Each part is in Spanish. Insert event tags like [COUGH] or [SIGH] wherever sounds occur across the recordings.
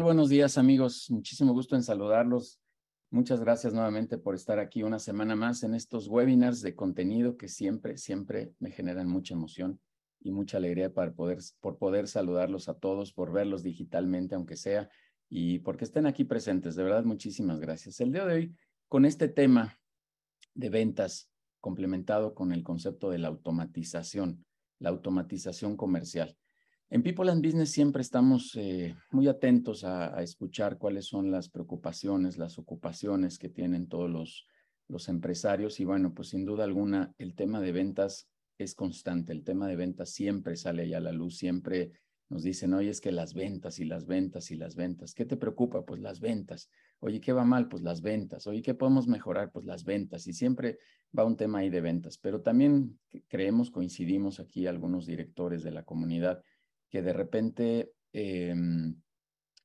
tal? Buenos días, amigos. Muchísimo gusto en saludarlos. Muchas gracias nuevamente por estar aquí una semana más en estos webinars de contenido que siempre, siempre me generan mucha emoción y mucha alegría para poder, por poder saludarlos a todos, por verlos digitalmente, aunque sea, y porque estén aquí presentes. De verdad, muchísimas gracias. El día de hoy, con este tema de ventas complementado con el concepto de la automatización, la automatización comercial. En People and Business siempre estamos eh, muy atentos a, escuchar cuáles son las preocupaciones, las ocupaciones que tienen todos los, los empresarios y bueno, pues sin duda alguna el tema de ventas es constante, el tema de ventas siempre sale ahí a la luz, siempre nos dicen, oye, es que las ventas y las ventas y las ventas, ¿qué te preocupa? Pues las ventas. Oye, ¿qué va mal? Pues las ventas. Oye, ¿qué podemos mejorar? Pues las ventas. Y siempre va un tema ahí de ventas. Pero también creemos, coincidimos aquí algunos directores de la comunidad, que de repente em,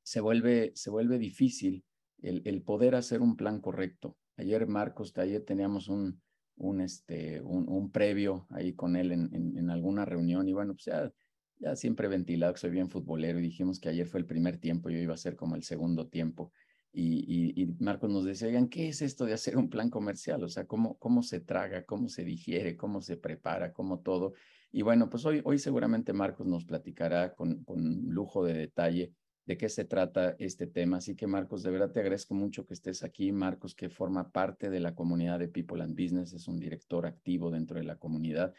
se, vuelve, se vuelve difícil el, poder hacer un plan correcto. Ayer, Marcos, ayer teníamos un, un, este, un, previo ahí con él en, en, alguna reunión y bueno, pues ya, ya siempre ventilado que soy bien futbolero y dijimos que ayer fue el primer tiempo, yo iba a ser como el segundo tiempo. Y, y, Marcos nos decía, oigan, ¿qué es esto de hacer un plan comercial? O sea, ¿cómo, cómo se traga, cómo se digiere, cómo se prepara, cómo todo. Y bueno, pues hoy, hoy seguramente Marcos nos platicará con, con lujo de detalle de qué se trata este tema. Así que Marcos, de verdad te agradezco mucho que estés aquí. Marcos, que forma parte de la comunidad de People and Business, es un director activo dentro de la comunidad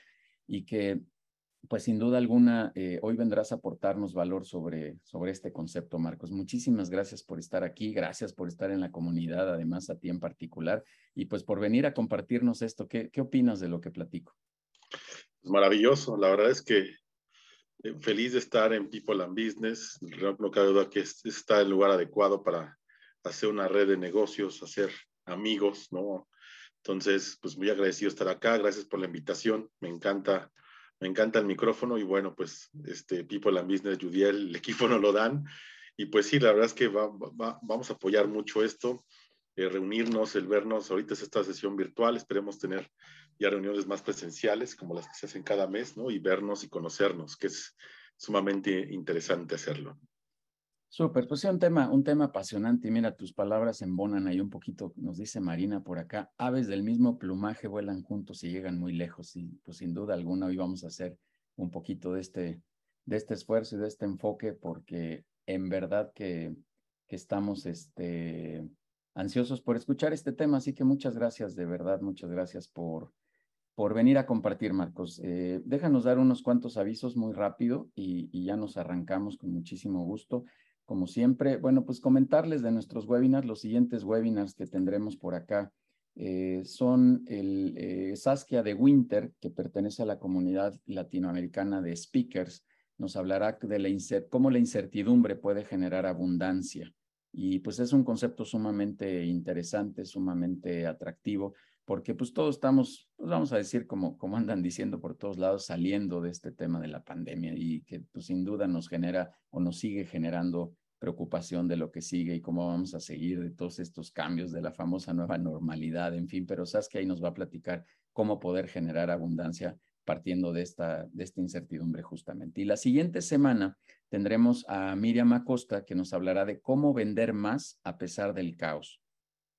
y que, pues sin duda alguna, eh, hoy vendrás a aportarnos valor sobre, sobre este concepto, Marcos. Muchísimas gracias por estar aquí, gracias por estar en la comunidad, además a ti en particular, y pues por venir a compartirnos esto. ¿Qué, qué opinas de lo que platico? Maravilloso. La verdad es que eh, feliz de estar en People and Business. No, cabe duda que está el lugar adecuado para hacer una red de negocios, hacer amigos, ¿no? Entonces, pues muy agradecido estar acá. Gracias por la invitación. Me encanta, me encanta el micrófono y bueno, pues este People and Business, Judiel, el equipo no lo dan. Y pues sí, la verdad es que vamos a apoyar mucho esto. Eh, reunirnos, el vernos. Ahorita es esta sesión virtual, esperemos tener ya reuniones más presenciales como las que se hacen cada mes, ¿no? Y vernos y conocernos, que es sumamente interesante hacerlo. Súper, pues sí, un tema, un tema apasionante. Y mira, tus palabras embonan ahí un poquito, nos dice Marina por acá, aves del mismo plumaje vuelan juntos y llegan muy lejos. Y pues sin duda alguna hoy vamos a hacer un poquito de este, de este esfuerzo y de este enfoque, porque en verdad que, que estamos este, ansiosos por escuchar este tema, así que muchas gracias, de verdad, muchas gracias por, por venir a compartir, Marcos. Eh, déjanos dar unos cuantos avisos muy rápido y, ya nos arrancamos con muchísimo gusto. Como siempre, bueno, pues comentarles de nuestros webinars, los siguientes webinars que tendremos por acá eh, son el eh, Saskia de Winter, que pertenece a la comunidad latinoamericana de speakers, nos hablará de la cómo la incertidumbre puede generar abundancia. Y pues es un concepto sumamente interesante, sumamente atractivo, porque pues todos estamos, pues vamos a decir, como, como andan diciendo por todos lados, saliendo de este tema de la pandemia y que pues sin duda nos genera o nos sigue generando preocupación de lo que sigue y cómo vamos a seguir de todos estos cambios de la famosa nueva normalidad, en fin, pero sabes que ahí nos va a platicar cómo poder generar abundancia partiendo de esta, de esta incertidumbre justamente. Y la siguiente semana tendremos a Miriam Acosta que nos hablará de cómo vender más a pesar del caos,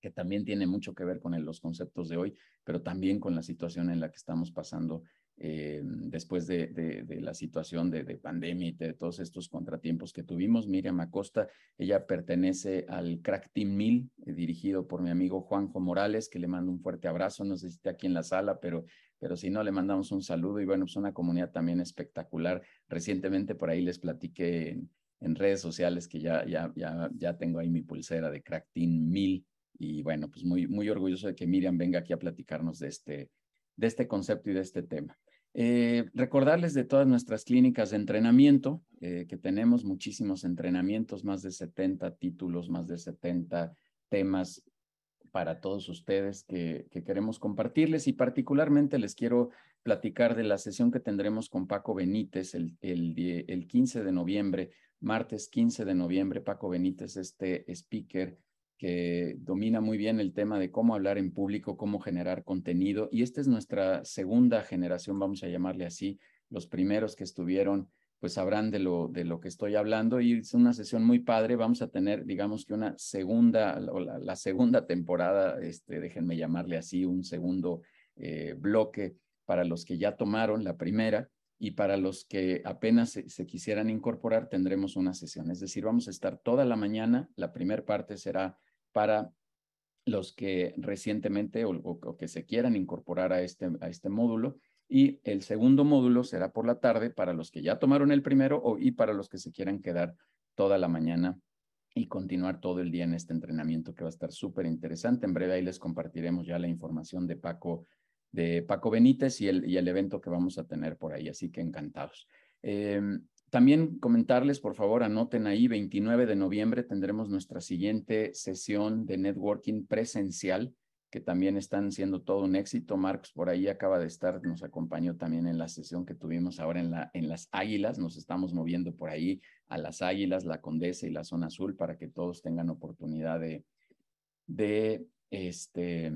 que también tiene mucho que ver con los conceptos de hoy, pero también con la situación en la que estamos pasando eh, después de, la situación de, pandemia y de todos estos contratiempos que tuvimos. Miriam Acosta, ella pertenece al Crack Team 1000, eh, dirigido por mi amigo Juanjo Morales, que le mando un fuerte abrazo, no sé si está aquí en la sala, pero, pero si no, le mandamos un saludo y bueno, es una comunidad también espectacular. Recientemente por ahí les platiqué en, redes sociales que ya, ya, ya, ya tengo ahí mi pulsera de Crack Team 1000 y bueno, pues muy, muy orgulloso de que Miriam venga aquí a platicarnos de este, de este concepto y de este tema. Eh, recordarles de todas nuestras clínicas de entrenamiento, eh, que tenemos muchísimos entrenamientos, más de 70 títulos, más de 70 temas para todos ustedes que, queremos compartirles y particularmente les quiero platicar de la sesión que tendremos con Paco Benítez el, el, el 15 de noviembre, martes 15 de noviembre. Paco Benítez, este speaker que domina muy bien el tema de cómo hablar en público, cómo generar contenido. Y esta es nuestra segunda generación, vamos a llamarle así, los primeros que estuvieron pues sabrán de lo, de lo que estoy hablando y es una sesión muy padre. Vamos a tener, digamos que una segunda, o la, segunda temporada, este, déjenme llamarle así, un segundo eh, bloque para los que ya tomaron la primera y para los que apenas se, quisieran incorporar tendremos una sesión. Es decir, vamos a estar toda la mañana. La primera parte será para los que recientemente o, que se quieran incorporar a este, a este módulo y el segundo módulo será por la tarde para los que ya tomaron el primero o, y para los que se quieran quedar toda la mañana y continuar todo el día en este entrenamiento que va a estar súper interesante. En breve ahí les compartiremos ya la información de Paco, de Paco Benítez y el, y el evento que vamos a tener por ahí, así que encantados. Em, también comentarles, por favor, anoten ahí, 29 de noviembre tendremos nuestra siguiente sesión de networking presencial que también están siendo todo un éxito. Marcos por ahí acaba de estar, nos acompañó también en la sesión que tuvimos ahora en, la, en las Águilas. Nos estamos moviendo por ahí a las Águilas, la Condesa y la Zona Azul para que todos tengan oportunidad de, de, este,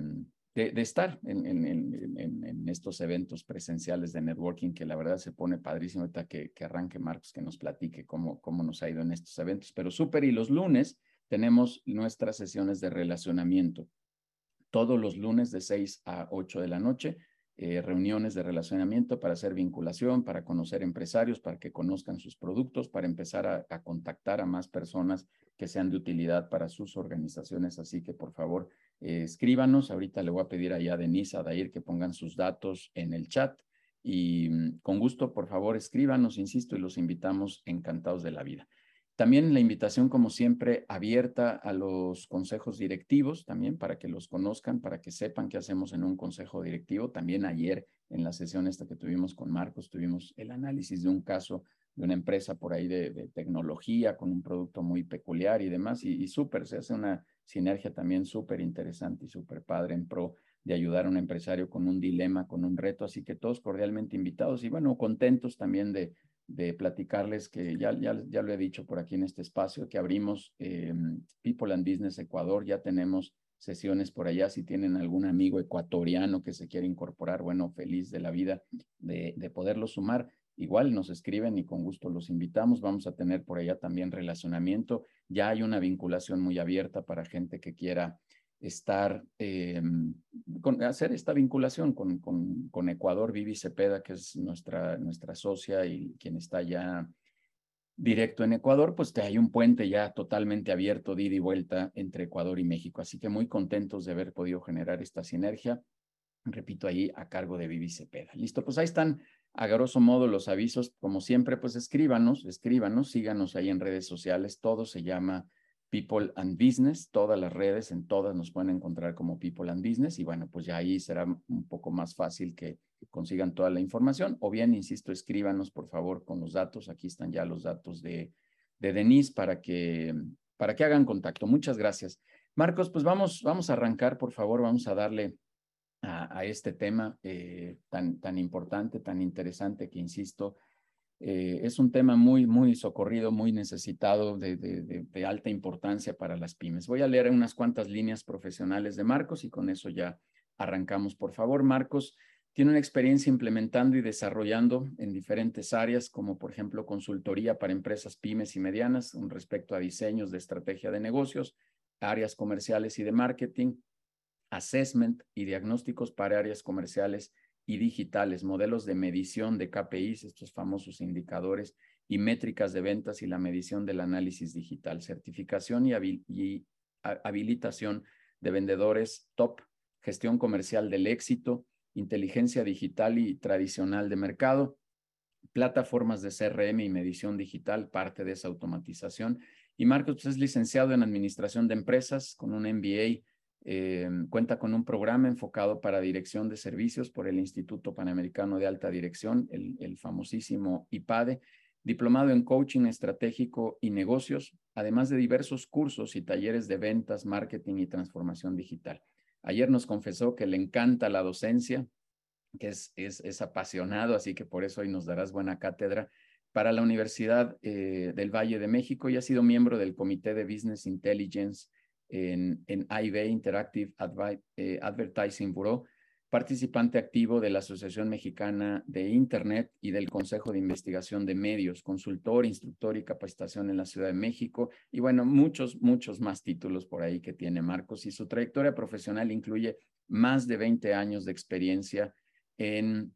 de, estar en, en, en, estos eventos presenciales de networking, que la verdad se pone padrísimo. Ahorita que, que arranque Marcos, que nos platique cómo, cómo nos ha ido en estos eventos. Pero súper, y los lunes tenemos nuestras sesiones de relacionamiento todos los lunes de 6 a 8 de la noche, eh, reuniones de relacionamiento para hacer vinculación, para conocer empresarios, para que conozcan sus productos, para empezar a, contactar a más personas que sean de utilidad para sus organizaciones. Así que por favor, eh, escríbanos. Ahorita le voy a pedir allá a Denise, a Dair, que pongan sus datos en el chat. Y mm, con gusto, por favor, escríbanos, insisto, y los invitamos encantados de la vida. También la invitación, como siempre, abierta a los consejos directivos, también para que los conozcan, para que sepan qué hacemos en un consejo directivo. También ayer en la sesión esta que tuvimos con Marcos, tuvimos el análisis de un caso de una empresa por ahí de, tecnología con un producto muy peculiar y demás. Y, y súper, se hace una sinergia también súper interesante y súper padre en pro de ayudar a un empresario con un dilema, con un reto. Así que todos cordialmente invitados y bueno, contentos también de de platicarles que ya, ya, ya lo he dicho por aquí en este espacio, que abrimos eh, People and Business Ecuador, ya tenemos sesiones por allá, si tienen algún amigo ecuatoriano que se quiere incorporar, bueno, feliz de la vida de, de poderlo sumar. Igual nos escriben y con gusto los invitamos. Vamos a tener por allá también relacionamiento. Ya hay una vinculación muy abierta para gente que quiera estar, eh, con, hacer esta vinculación con, con, con, Ecuador, Vivi Cepeda, que es nuestra, nuestra socia y quien está ya directo en Ecuador, pues hay un puente ya totalmente abierto de ida y vuelta entre Ecuador y México. Así que muy contentos de haber podido generar esta sinergia. Repito, ahí a cargo de Vivi Cepeda. Listo, pues ahí están a grosso modo los avisos. Como siempre, pues escríbanos, escríbanos, síganos ahí en redes sociales. Todo se llama People and Business, todas las redes, en todas nos pueden encontrar como People and Business y bueno, pues ya ahí será un poco más fácil que consigan toda la información o bien, insisto, escríbanos por favor con los datos, aquí están ya los datos de, de Denise para que, para que hagan contacto. Muchas gracias. Marcos, pues vamos, vamos a arrancar, por favor, vamos a darle a, este tema eh, tan, tan importante, tan interesante que, insisto, eh, es un tema muy, muy socorrido, muy necesitado, de, de, alta importancia para las pymes. Voy a leer unas cuantas líneas profesionales de Marcos y con eso ya arrancamos. Por favor, Marcos tiene una experiencia implementando y desarrollando en diferentes áreas, como por ejemplo consultoría para empresas pymes y medianas con respecto a diseños de estrategia de negocios, áreas comerciales y de marketing, assessment y diagnósticos para áreas comerciales y digitales, modelos de medición de KPIs, estos famosos indicadores y métricas de ventas y la medición del análisis digital, certificación y, habilitación de vendedores top, gestión comercial del éxito, inteligencia digital y tradicional de mercado, plataformas de CRM y medición digital, parte de esa automatización. Y Marcos pues, es licenciado en Administración de Empresas con un MBA eh, cuenta con un programa enfocado para dirección de servicios por el Instituto Panamericano de Alta Dirección, el, famosísimo IPADE, diplomado en coaching estratégico y negocios, además de diversos cursos y talleres de ventas, marketing y transformación digital. Ayer nos confesó que le encanta la docencia, que es apasionado, así que por eso hoy nos darás buena cátedra para la Universidad eh, del Valle de México y ha sido miembro del Comité de Business Intelligence en, AIB, Interactive eh, Advertising Bureau, participante activo de la Asociación Mexicana de Internet y del Consejo de Investigación de Medios, consultor, instructor y capacitación en la Ciudad de México. Y bueno, muchos, muchos más títulos por ahí que tiene Marcos. Y su trayectoria profesional incluye más de 20 años de experiencia en,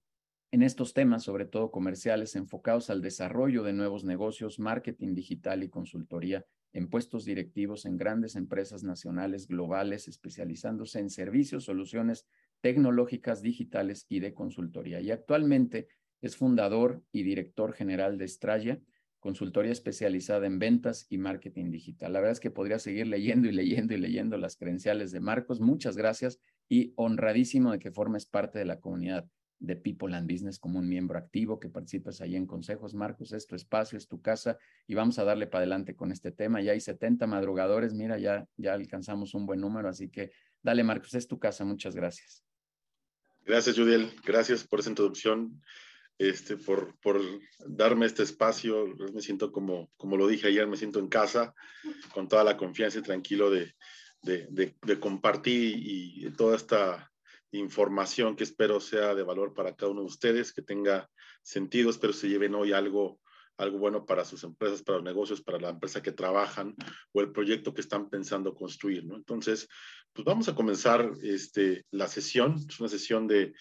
en estos temas, sobre todo comerciales, enfocados al desarrollo de nuevos negocios, marketing digital y consultoría en puestos directivos en grandes empresas nacionales globales, especializándose en servicios, soluciones tecnológicas, digitales y de consultoría. Y actualmente es fundador y director general de Straya, consultoría especializada en ventas y marketing digital. La verdad es que podría seguir leyendo y leyendo y leyendo las credenciales de Marcos. Muchas gracias y honradísimo de que formes parte de la comunidad de People and Business como un miembro activo, que participes ahí en consejos. Marcos, es tu espacio, es tu casa y vamos a darle para adelante con este tema. Ya hay 70 madrugadores, mira, ya, ya alcanzamos un buen número, así que dale, Marcos, es tu casa. Muchas gracias. Gracias, Judiel. Gracias por esa introducción, este, por, por darme este espacio. Me siento como, como lo dije ayer, me siento en casa, con toda la confianza y tranquilo de, de, de compartir y toda esta información que espero sea de valor para cada uno de ustedes, que tenga sentido, espero se lleven hoy algo, algo bueno para sus empresas, para los negocios, para la empresa que trabajan o el proyecto que están pensando construir, ¿no? Entonces, pues vamos a comenzar este, la sesión, es una sesión de,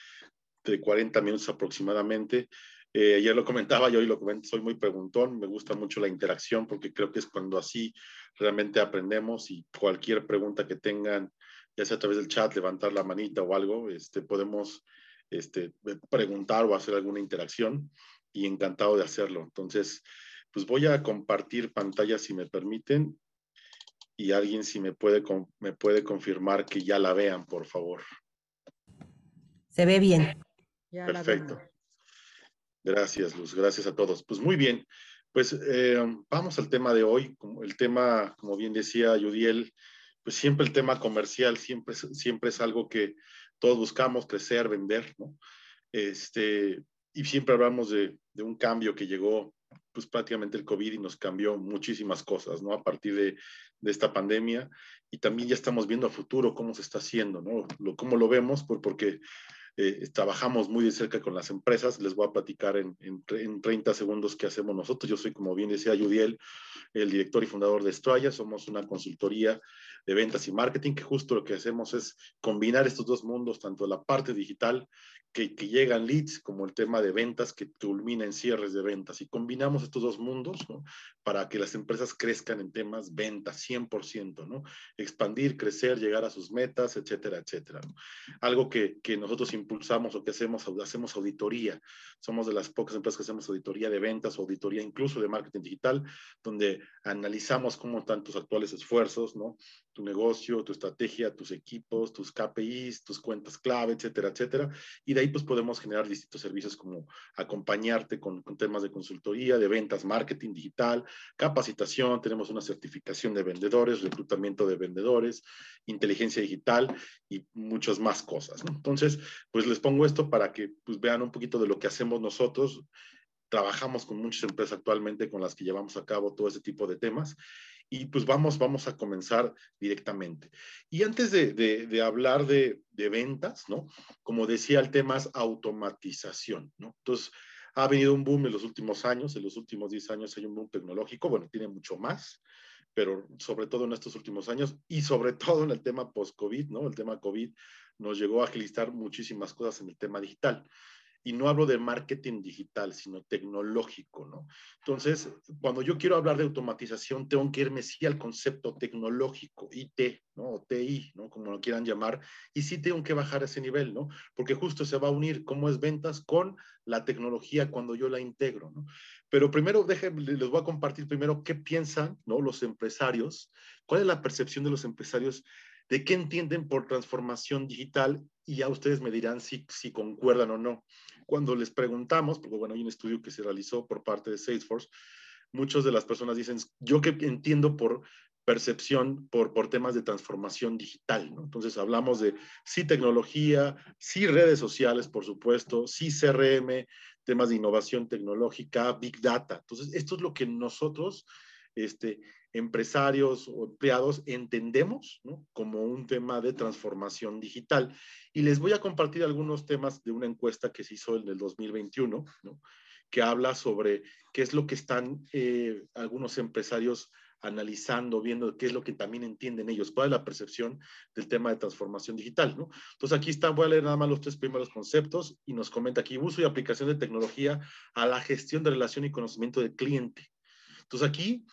de 40 minutos aproximadamente. Eh, ayer lo comentaba y hoy lo comento, soy muy preguntón, me gusta mucho la interacción porque creo que es cuando así realmente aprendemos y cualquier pregunta que tengan ya sea a través del chat, levantar la manita o algo, este, podemos este, preguntar o hacer alguna interacción y encantado de hacerlo. Entonces, pues voy a compartir pantalla si me permiten y alguien si me puede, me puede confirmar que ya la vean, por favor. Se ve bien. Perfecto. Gracias, Luz. Gracias a todos. Pues muy bien. Pues eh, vamos al tema de hoy. El tema, como bien decía Yudiel, pues siempre el tema comercial siempre, siempre es algo que todos buscamos crecer, vender, ¿no? Este, y siempre hablamos de, de, un cambio que llegó, pues prácticamente el COVID y nos cambió muchísimas cosas, ¿no? A partir de, de esta pandemia y también ya estamos viendo a futuro cómo se está haciendo, ¿no? Lo, cómo lo vemos, por, porque eh, trabajamos muy de cerca con las empresas. Les voy a platicar en, en, en, 30 segundos qué hacemos nosotros. Yo soy, como bien decía Yudiel, el director y fundador de Estrella. Somos una consultoría de ventas y marketing que justo lo que hacemos es combinar estos dos mundos, tanto la parte digital que, que, llegan leads como el tema de ventas que culmina en cierres de ventas. Y combinamos estos dos mundos ¿no? para que las empresas crezcan en temas ventas 100%, ¿no? Expandir, crecer, llegar a sus metas, etcétera, etcétera. ¿no? Algo que, que, nosotros impulsamos o que hacemos, hacemos auditoría. Somos de las pocas empresas que hacemos auditoría de ventas, auditoría incluso de marketing digital, donde analizamos cómo están tus actuales esfuerzos, ¿no? Tu negocio, tu estrategia, tus equipos, tus KPIs, tus cuentas clave, etcétera, etcétera. Y de ahí pues podemos generar distintos servicios como acompañarte con, con temas de consultoría, de ventas, marketing digital, capacitación, tenemos una certificación de vendedores, reclutamiento de vendedores, inteligencia digital y muchas más cosas. Entonces, pues les pongo esto para que pues vean un poquito de lo que hacemos nosotros trabajamos con muchas empresas actualmente con las que llevamos a cabo todo ese tipo de temas y pues vamos, vamos a comenzar directamente. Y antes de, hablar de, de, ventas, ¿no? Como decía, el tema es automatización, ¿no? Entonces, ha venido un boom en los últimos años, en los últimos 10 años hay un boom tecnológico, bueno, tiene mucho más, pero sobre todo en estos últimos años y sobre [LAUGHS] todo en el tema post-COVID, ¿no? El tema COVID nos llegó a agilizar muchísimas cosas en el tema digital y no hablo de marketing digital, sino tecnológico, ¿no? Entonces, cuando yo quiero hablar de automatización, tengo que irme sí al concepto tecnológico, IT, ¿no? O TI, ¿no? Como lo quieran llamar, y sí tengo que bajar ese nivel, ¿no? Porque justo se va a unir cómo es ventas con la tecnología cuando yo la integro, ¿no? Pero primero, déjenme, les voy a compartir primero qué piensan, ¿no? Los empresarios, cuál es la percepción de los empresarios de qué entienden por transformación digital y ya ustedes me dirán si, si concuerdan o no. Cuando les preguntamos, porque bueno, hay un estudio que se realizó por parte de Salesforce, muchas de las personas dicen, yo que entiendo por percepción por, por temas de transformación digital. Entonces hablamos de sí tecnología, sí redes sociales, por supuesto, sí CRM, temas de innovación tecnológica, Big Data. Entonces, esto es lo que nosotros este, empresarios o empleados entendemos como un tema de transformación digital. Y les voy a compartir algunos temas de una encuesta que se hizo en el 2021, que habla sobre qué es lo que están eh, algunos empresarios analizando, viendo qué es lo que también entienden ellos, cuál es la percepción del tema de transformación digital, ¿no? Entonces aquí está, voy a leer nada más los tres primeros conceptos y nos comenta aquí uso y aplicación de tecnología a la gestión de relación y conocimiento del cliente. Entonces aquí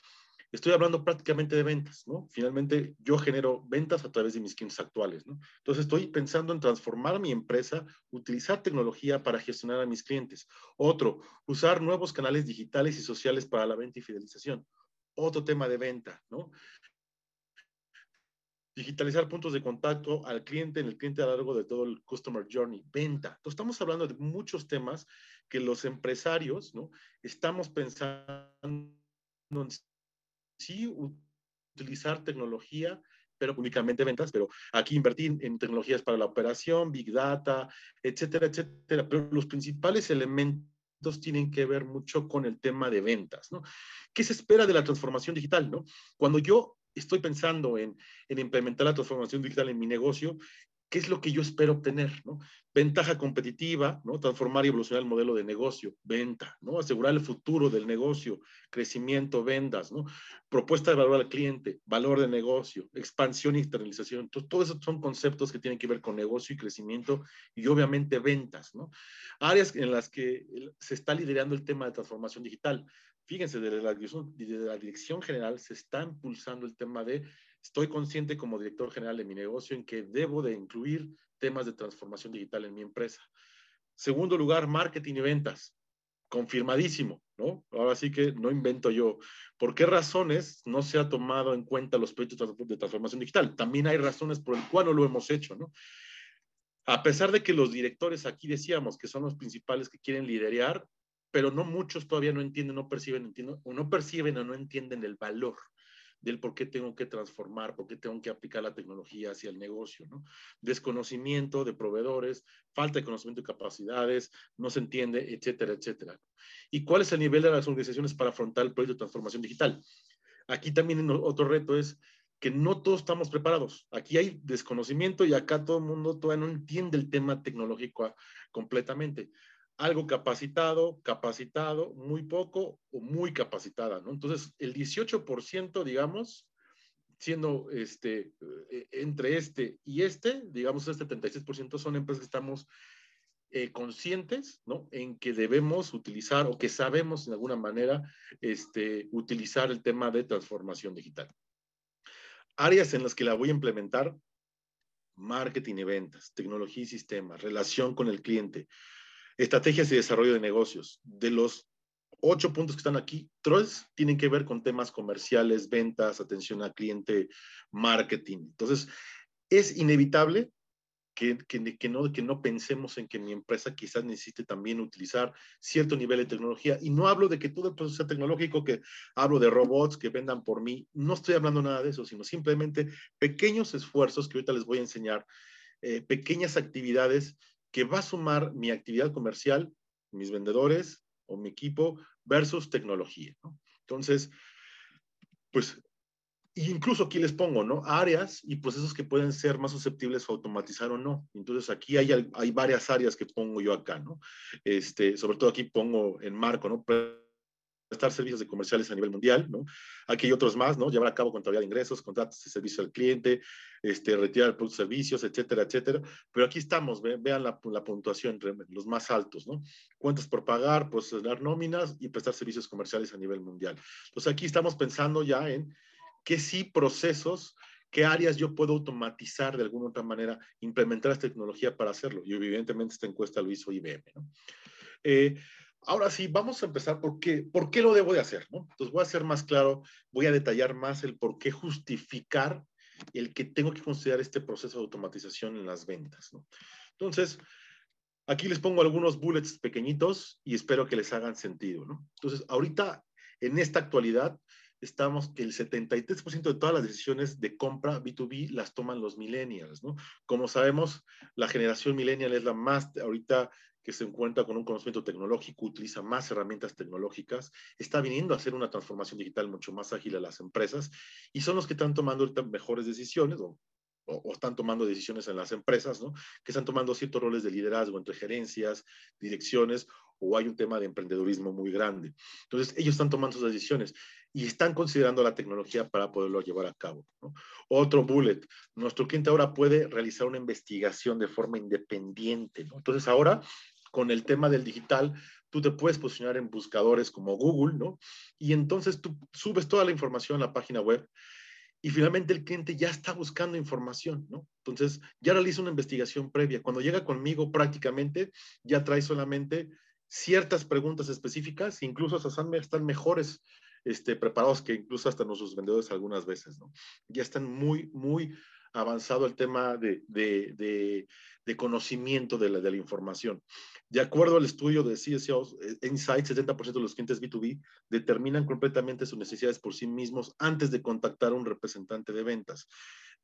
estoy hablando prácticamente de ventas, ¿no? Finalmente yo genero ventas a través de mis clientes actuales, ¿no? Entonces estoy pensando en transformar mi empresa, utilizar tecnología para gestionar a mis clientes. Otro, usar nuevos canales digitales y sociales para la venta y fidelización otro tema de venta, ¿no? Digitalizar puntos de contacto al cliente, en el cliente a lo largo de todo el customer journey, venta. Entonces, estamos hablando de muchos temas que los empresarios, ¿no? Estamos pensando en sí utilizar tecnología, pero únicamente ventas, pero aquí invertir en tecnologías para la operación, big data, etcétera, etcétera. Pero los principales elementos tienen que ver mucho con el tema de ventas, ¿no? ¿Qué se espera de la transformación digital, no? Cuando yo estoy pensando en, en implementar la transformación digital en mi negocio, ¿qué es lo que yo espero obtener? Ventaja competitiva, transformar y evolucionar el modelo de negocio, venta, asegurar el futuro del negocio, crecimiento, ventas, ¿no? propuesta de valor al cliente, valor de negocio, expansión e internalización. Entonces, todos esos son conceptos que tienen que ver con negocio y crecimiento y obviamente ventas. ¿no? Áreas en las que se está liderando el tema de transformación digital. Fíjense, desde la, desde la dirección general se está impulsando el tema de Estoy consciente como director general de mi negocio en que debo de incluir temas de transformación digital en mi empresa. Segundo lugar, marketing y ventas. Confirmadísimo, ¿no? Ahora sí que no invento yo. ¿Por qué razones no se ha tomado en cuenta los proyectos de transformación digital? También hay razones por las cuales no lo hemos hecho, ¿no? A pesar de que los directores aquí decíamos que son los principales que quieren liderar, pero no muchos todavía no entienden, no perciben, o no perciben o no entienden el valor del por qué tengo que transformar, por qué tengo que aplicar la tecnología hacia el negocio, ¿no? Desconocimiento de proveedores, falta de conocimiento y capacidades, no se entiende, etcétera, etcétera. ¿Y cuál es el nivel de las organizaciones para afrontar el proyecto de transformación digital? Aquí también otro reto es que no todos estamos preparados. Aquí hay desconocimiento y acá todo el mundo todavía no entiende el tema tecnológico completamente algo capacitado, capacitado, muy poco o muy capacitada, ¿no? Entonces, el 18%, digamos, siendo este, eh, entre este y este, digamos, este 36% son empresas que estamos eh, conscientes, ¿no? En que debemos utilizar o que sabemos de alguna manera este, utilizar el tema de transformación digital. Áreas en las que la voy a implementar, marketing y ventas, tecnología y sistemas, relación con el cliente, Estrategias y desarrollo de negocios. De los ocho puntos que están aquí, tres tienen que ver con temas comerciales, ventas, atención al cliente, marketing. Entonces, es inevitable que, que, no, que no pensemos en que mi empresa quizás necesite también utilizar cierto nivel de tecnología. Y no hablo de que todo el proceso sea tecnológico, que hablo de robots que vendan por mí. No estoy hablando nada de eso, sino simplemente pequeños esfuerzos que ahorita les voy a enseñar, eh, pequeñas actividades que va a sumar mi actividad comercial, mis vendedores o mi equipo versus tecnología. ¿no? Entonces, pues, incluso aquí les pongo, ¿no? Áreas y procesos que pueden ser más susceptibles a automatizar o no. Entonces, aquí hay, hay varias áreas que pongo yo acá, ¿no? Este, sobre todo aquí pongo en marco, ¿no? Prestar servicios de comerciales a nivel mundial, ¿no? Aquí hay otros más, ¿no? Llevar a cabo contabilidad de ingresos, contratos de servicio al cliente, este, retirar productos, servicios, etcétera, etcétera. Pero aquí estamos, vean la, puntuación, los más altos, ¿no? Cuentas por pagar, procesar nóminas y prestar servicios comerciales a nivel mundial. Entonces aquí estamos pensando ya en qué sí procesos, qué áreas yo puedo automatizar de alguna otra manera, implementar esta tecnología para hacerlo. Y evidentemente esta encuesta lo hizo IBM, ¿no? Eh, Ahora sí, vamos a empezar por qué, por qué lo debo de hacer, ¿no? Entonces voy a ser más claro, voy a detallar más el por qué justificar el que tengo que considerar este proceso de automatización en las ventas, ¿no? Entonces, aquí les pongo algunos bullets pequeñitos y espero que les hagan sentido, ¿no? Entonces, ahorita, en esta actualidad, estamos que el 73% de todas las decisiones de compra B2B las toman los millennials, ¿no? Como sabemos, la generación millennial es la más ahorita que se encuentra con un conocimiento tecnológico, utiliza más herramientas tecnológicas, está viniendo a hacer una transformación digital mucho más ágil a las empresas y son los que están tomando mejores decisiones o, o, están tomando decisiones en las empresas. Que están tomando ciertos roles de liderazgo entre gerencias, direcciones o hay un tema de emprendedurismo muy grande. Entonces, ellos están tomando sus decisiones y están considerando la tecnología para poderlo llevar a cabo. Otro bullet, nuestro cliente ahora puede realizar una investigación de forma independiente. Entonces ahora, con el tema del digital, tú te puedes posicionar en buscadores como Google, ¿no? Y entonces tú subes toda la información a la página web y finalmente el cliente ya está buscando información, ¿no? Entonces ya realiza una investigación previa. Cuando llega conmigo prácticamente ya trae solamente ciertas preguntas específicas, incluso están, están mejores este, preparados que incluso hasta nuestros vendedores algunas veces, ¿no? Ya están muy, muy avanzado el tema de, de, de, de conocimiento la, de la, información. De acuerdo al estudio de CSO eh, Insight, 70% de los clientes B2B determinan completamente sus necesidades por sí mismos antes de contactar a un representante de ventas.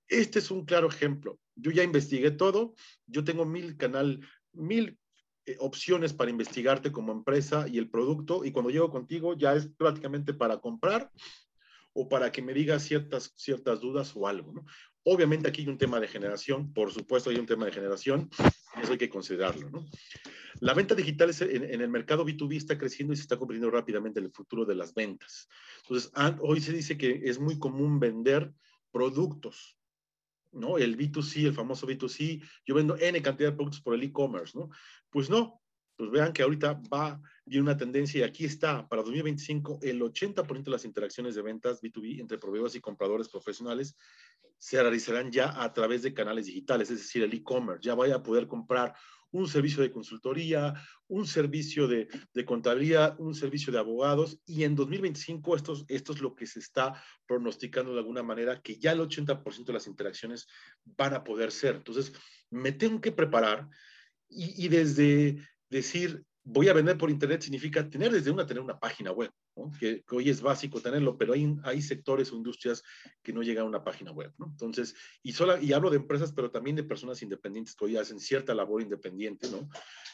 Este es un claro ejemplo. Yo ya investigué todo, yo tengo mil canal, mil eh, opciones para investigarte como empresa y el producto y cuando llego contigo ya es prácticamente para comprar o para que me digas ciertas, ciertas dudas o algo. ¿no? Obviamente aquí hay un tema de generación, por supuesto hay un tema de generación, eso hay que considerarlo. La venta digital en, en, el mercado B2B está creciendo y se está convirtiendo rápidamente en el futuro de las ventas. Entonces, hoy se dice que es muy común vender productos, ¿no? El B2C, el famoso B2C, yo vendo N cantidad de productos por el e-commerce, ¿no? Pues no, pues vean que ahorita va y una tendencia y aquí está, para 2025, el 80% de las interacciones de ventas B2B entre proveedores y compradores profesionales se realizarán ya a través de canales digitales, es decir, el e-commerce. Ya vaya a poder comprar un servicio de consultoría, un servicio de, de, contabilidad, un servicio de abogados y en 2025 esto, esto es lo que se está pronosticando de alguna manera, que ya el 80% de las interacciones van a poder ser. Entonces, me tengo que preparar y, y desde decir, voy a vender por Internet significa tener desde una, tener una página web, que, hoy es básico tenerlo, pero hay, hay sectores o industrias que no llegan a una página web. Entonces, y, sola, y hablo de empresas, pero también de personas independientes que hoy hacen cierta labor independiente, ¿no?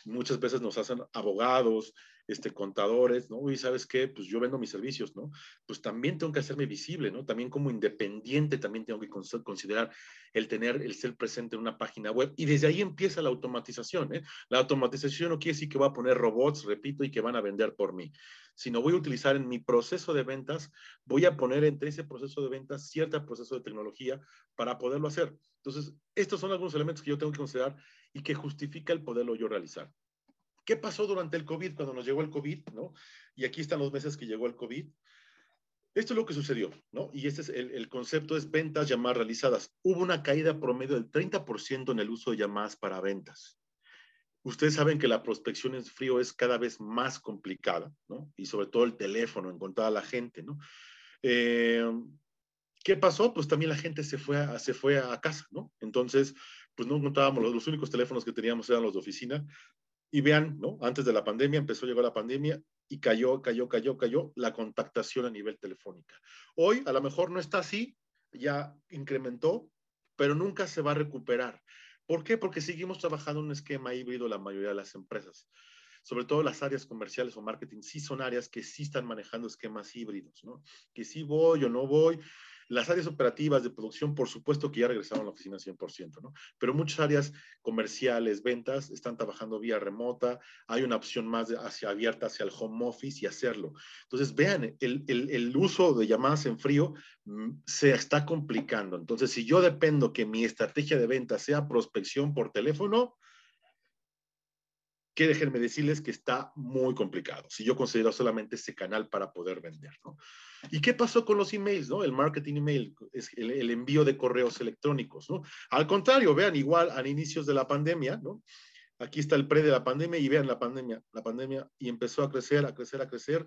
Muchas veces nos hacen abogados, este, contadores, ¿no? Y sabes qué, pues yo vendo mis servicios, ¿no? Pues también tengo que hacerme visible, ¿no? También como independiente, también tengo que considerar el tener, el ser presente en una página web. Y desde ahí empieza la automatización, ¿eh? La automatización no quiere decir que voy a poner robots, repito, y que van a vender por mí, sino voy a utilizar en mi proceso de ventas, voy a poner entre ese proceso de ventas cierto proceso de tecnología para poderlo hacer. Entonces, estos son algunos elementos que yo tengo que considerar y que justifica el poderlo yo realizar. ¿Qué pasó durante el COVID, cuando nos llegó el COVID, ¿no? Y aquí están los meses que llegó el COVID. Esto es lo que sucedió, ¿no? Y este es el, concepto es ventas llamadas realizadas. Hubo una caída promedio del 30% en el uso de llamadas para ventas. Ustedes saben que la prospección en frío es cada vez más complicada, ¿no? Y sobre todo el teléfono, encontrar a la gente, ¿no? Eh, ¿Qué pasó? Pues también la gente se fue a, se fue a casa, ¿no? Entonces, pues no encontrábamos, los, los únicos teléfonos que teníamos eran los de oficina, y vean, ¿no? Antes de la pandemia, empezó a llegar la pandemia y cayó, cayó, cayó, cayó la contactación a nivel telefónica. Hoy a lo mejor no está así, ya incrementó, pero nunca se va a recuperar. ¿Por qué? Porque seguimos trabajando en un esquema híbrido la mayoría de las empresas. Sobre todo las áreas comerciales o marketing, sí son áreas que sí están manejando esquemas híbridos, ¿no? Que sí voy o no voy, las áreas operativas de producción, por supuesto que ya regresaron a la oficina 100%, ¿no? Pero muchas áreas comerciales, ventas, están trabajando vía remota, hay una opción más hacia abierta hacia el home office y hacerlo. Entonces, vean, el, el, el uso de llamadas en frío mmm, se está complicando. Entonces, si yo dependo que mi estrategia de venta sea prospección por teléfono, que déjenme decirles que está muy complicado, si yo considero solamente ese canal para poder vender, ¿no? ¿Y qué pasó con los emails, no? El marketing email, es el, el, envío de correos electrónicos, ¿no? Al contrario, vean, igual a inicios de la pandemia, ¿no? Aquí está el pre de la pandemia y vean la pandemia, la pandemia y empezó a crecer, a crecer, a crecer.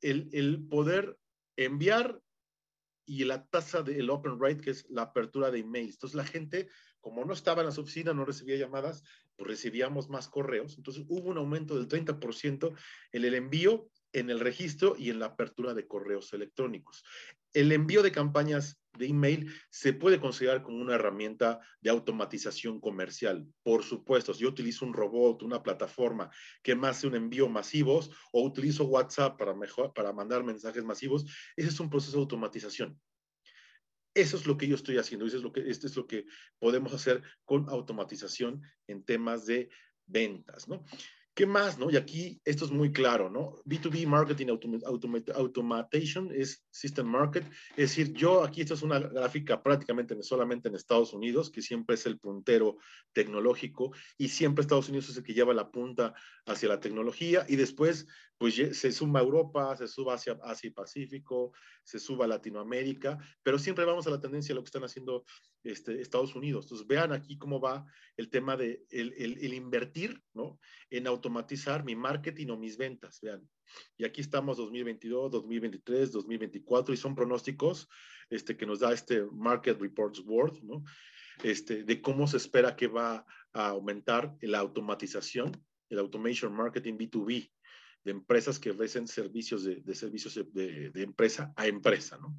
El, el poder enviar y la tasa del open rate, que es la apertura de emails. Entonces la gente, como no estaba en las oficinas, no recibía llamadas, pues recibíamos más correos. Entonces hubo un aumento del 30% en el envío, en el registro y en la apertura de correos electrónicos. el envío de campañas de email se puede considerar como una herramienta de automatización comercial. Por supuesto, si yo utilizo un robot, una plataforma que me hace un envío masivos o utilizo WhatsApp para, para mandar mensajes masivos, ese es un proceso de automatización. Eso es lo que yo estoy haciendo, eso es lo que, esto es lo que podemos hacer con automatización en temas de ventas, ¿no? ¿Qué más, no? Y aquí esto es muy claro, ¿no? B2B Marketing Automation es System Market. Es decir, yo aquí, esta es una gráfica prácticamente solamente en Estados Unidos, que siempre es el puntero tecnológico y siempre Estados Unidos es el que lleva la punta hacia la tecnología y después pues se suma a Europa, se suba hacia Asia Pacífico, se suba Latinoamérica, pero siempre vamos a la tendencia de lo que están haciendo este, Estados Unidos. Entonces, vean aquí cómo va el tema de el, invertir, ¿no? En automatizar mi marketing o mis ventas, vean. Y aquí estamos 2022, 2023, 2024, y son pronósticos este, que nos da este Market Reports Board, ¿no? Este, de cómo se espera que va a aumentar la automatización, el automation marketing B2B de empresas que ofrecen servicios de, servicios de, empresa a empresa, ¿no?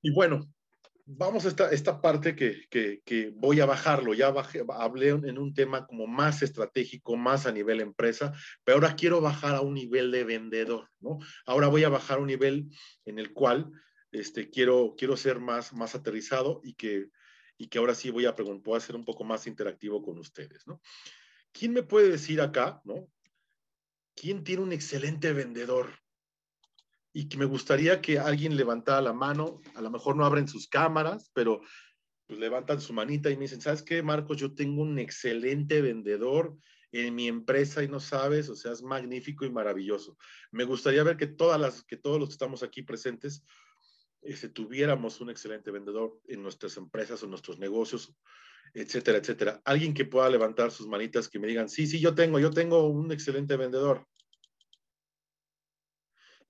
Y bueno, vamos a esta, esta parte que, que, voy a bajarlo. Ya hablé en un tema como más estratégico, más a nivel empresa, pero ahora quiero bajar a un nivel de vendedor, ¿no? Ahora voy a bajar a un nivel en el cual este, quiero, quiero ser más, más aterrizado y que, y que ahora sí voy a preguntar, puedo ser un poco más interactivo con ustedes, ¿no? ¿Quién me puede decir acá, ¿no? ¿quién tiene un excelente vendedor? Y que me gustaría que alguien levantara la mano, a lo mejor no abren sus cámaras, pero pues levantan su manita y me dicen, ¿sabes qué, Marcos? Yo tengo un excelente vendedor en mi empresa y no sabes, o sea, es magnífico y maravilloso. Me gustaría ver que todas las, que todos los que estamos aquí presentes, este, tuviéramos un excelente vendedor en nuestras empresas o nuestros negocios etcétera, etcétera. Alguien que pueda levantar sus manitas, que me digan, sí, sí, yo tengo, yo tengo un excelente vendedor.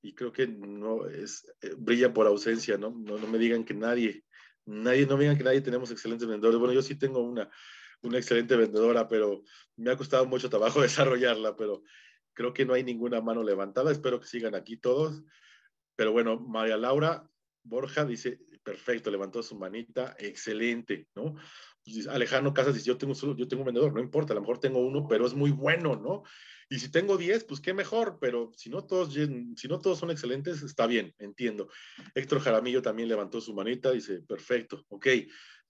Y creo que no es, eh, brilla por ausencia, ¿no? ¿no? me digan que nadie, nadie, no me digan que nadie tenemos excelentes vendedores. Bueno, yo sí tengo una, una excelente vendedora, pero me ha costado mucho trabajo [LAUGHS] desarrollarla, pero creo que no hay ninguna mano levantada. Espero que sigan aquí todos. Pero bueno, María Laura Borja dice, perfecto, levantó su manita, excelente, ¿no? Alejandro Casas dice, yo tengo, yo tengo un vendedor, no importa, a lo mejor tengo uno, pero es muy bueno, ¿no? Y si tengo 10, pues qué mejor, pero si no todos, si no todos son excelentes, está bien, entiendo. Héctor Jaramillo también levantó su manita, dice, perfecto, ok,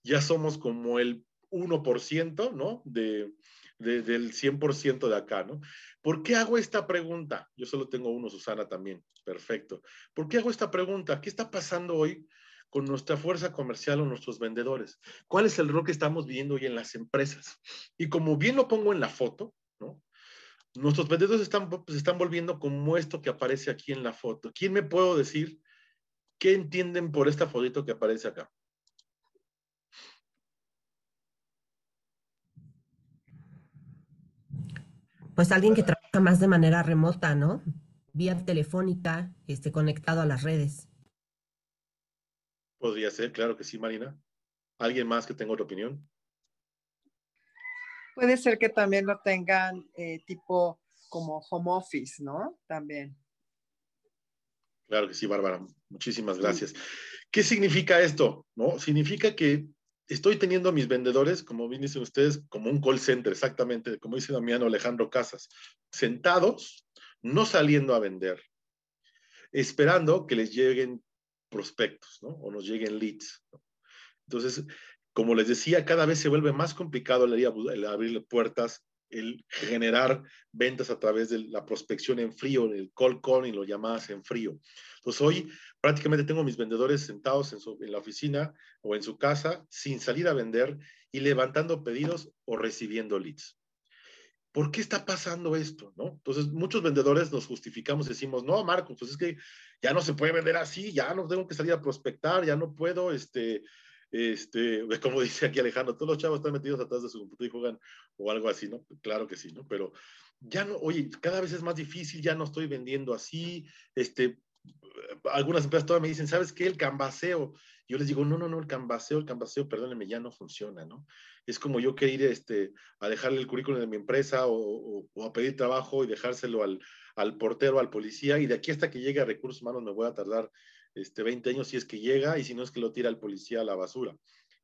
ya somos como el 1%, ¿no? De, del 100% de acá, ¿no? ¿Por qué hago esta pregunta? Yo solo tengo uno, Susana también, perfecto. ¿Por qué hago esta pregunta? ¿Qué está pasando hoy con nuestra fuerza comercial o nuestros vendedores? ¿Cuál es el rol que estamos viendo hoy en las empresas? Y como bien lo pongo en la foto, ¿no? Nuestros vendedores están, se están volviendo como esto que aparece aquí en la foto. ¿Quién me puedo decir qué entienden por esta fotito que aparece acá? Pues alguien que trabaja más de manera remota, ¿no? Vía telefónica, este, conectado a las redes. Podría ser, claro que sí, Marina. ¿Alguien más que tenga otra opinión? Puede ser que también lo tengan eh, tipo como home office, ¿no? También. Claro que sí, Bárbara. Muchísimas gracias. ¿Qué significa esto? ¿No? Significa que estoy teniendo a mis vendedores, como bien dicen ustedes, como un call center, exactamente, como dice Damiano Alejandro Casas, sentados, no saliendo a vender, esperando que les lleguen prospectos, ¿no? O nos lleguen leads. Entonces, como les decía, cada vez se vuelve más complicado el, abrir puertas, el generar ventas a través de la prospección en frío, el call calling, lo llamadas en frío. Entonces, hoy prácticamente tengo mis vendedores sentados en, en la oficina o en su casa sin salir a vender y levantando pedidos o recibiendo leads. ¿Por qué está pasando esto? ¿no? Entonces, muchos vendedores nos justificamos y decimos, no, Marco, pues es que ya no se puede vender así, ya no tengo que salir a prospectar, ya no puedo, este, este, [LAUGHS] como dice aquí Alejandro, todos los chavos están metidos atrás de su computadora y juegan o algo así, ¿no? Claro que sí, ¿no? Pero ya no, oye, cada vez es más difícil, ya no estoy vendiendo así, este, algunas empresas todavía me dicen, ¿sabes qué? El cambaseo. Yo les digo, no, no, no, el cambaseo, el cambaseo, perdónenme, ya no funciona, ¿no? Es como yo que ir este, a dejarle el currículum de mi empresa o, a pedir trabajo y dejárselo al, al, portero, al policía, y de aquí hasta que llegue a recursos humanos me voy a tardar este, 20 años si es que llega y si no es que lo tira el policía a la basura.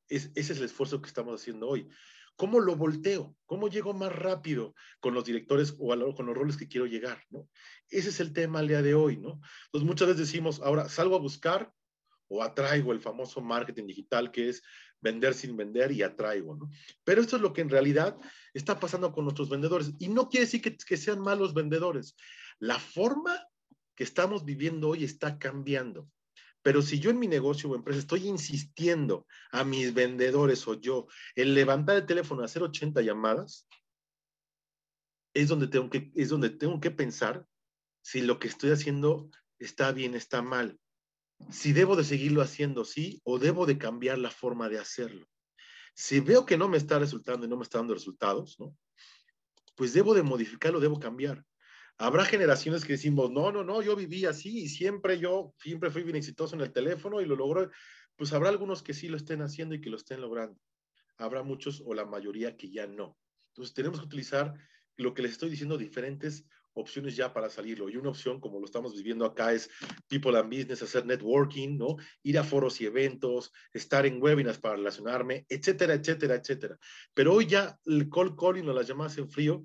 Es, ese es el esfuerzo que estamos haciendo hoy. ¿Cómo lo volteo? ¿Cómo llego más rápido con los directores o con los roles que quiero llegar? ¿no? Ese es el tema al día de hoy. ¿no? Entonces muchas veces decimos, ahora salgo a buscar o atraigo el famoso marketing digital que es vender sin vender y atraigo, ¿no? Pero esto es lo que en realidad está pasando con nuestros vendedores. Y no quiere decir que, que sean malos vendedores. La forma que estamos viviendo hoy está cambiando. Pero si yo en mi negocio o empresa estoy insistiendo a mis vendedores o yo en levantar el teléfono a hacer 80 llamadas, es donde tengo que, es donde tengo que pensar si lo que estoy haciendo está bien, está mal. Si debo de seguirlo haciendo así o debo de cambiar la forma de hacerlo. Si veo que no me está resultando y no me está dando resultados, pues debo de modificarlo, debo cambiar. Habrá generaciones que decimos, no, no, no, yo viví así y siempre yo, siempre fui bien exitoso en el teléfono y lo logró. Pues habrá algunos que sí lo estén haciendo y que lo estén logrando. Habrá muchos o la mayoría que ya no. Entonces tenemos que utilizar lo que les estoy diciendo, diferentes opciones ya para salirlo. Y una opción, como lo estamos viviendo acá, es People and Business, hacer networking, ¿no? Ir a foros y eventos, estar en webinars para relacionarme, etcétera, etcétera, etcétera. Pero hoy ya el call calling o las llamadas en frío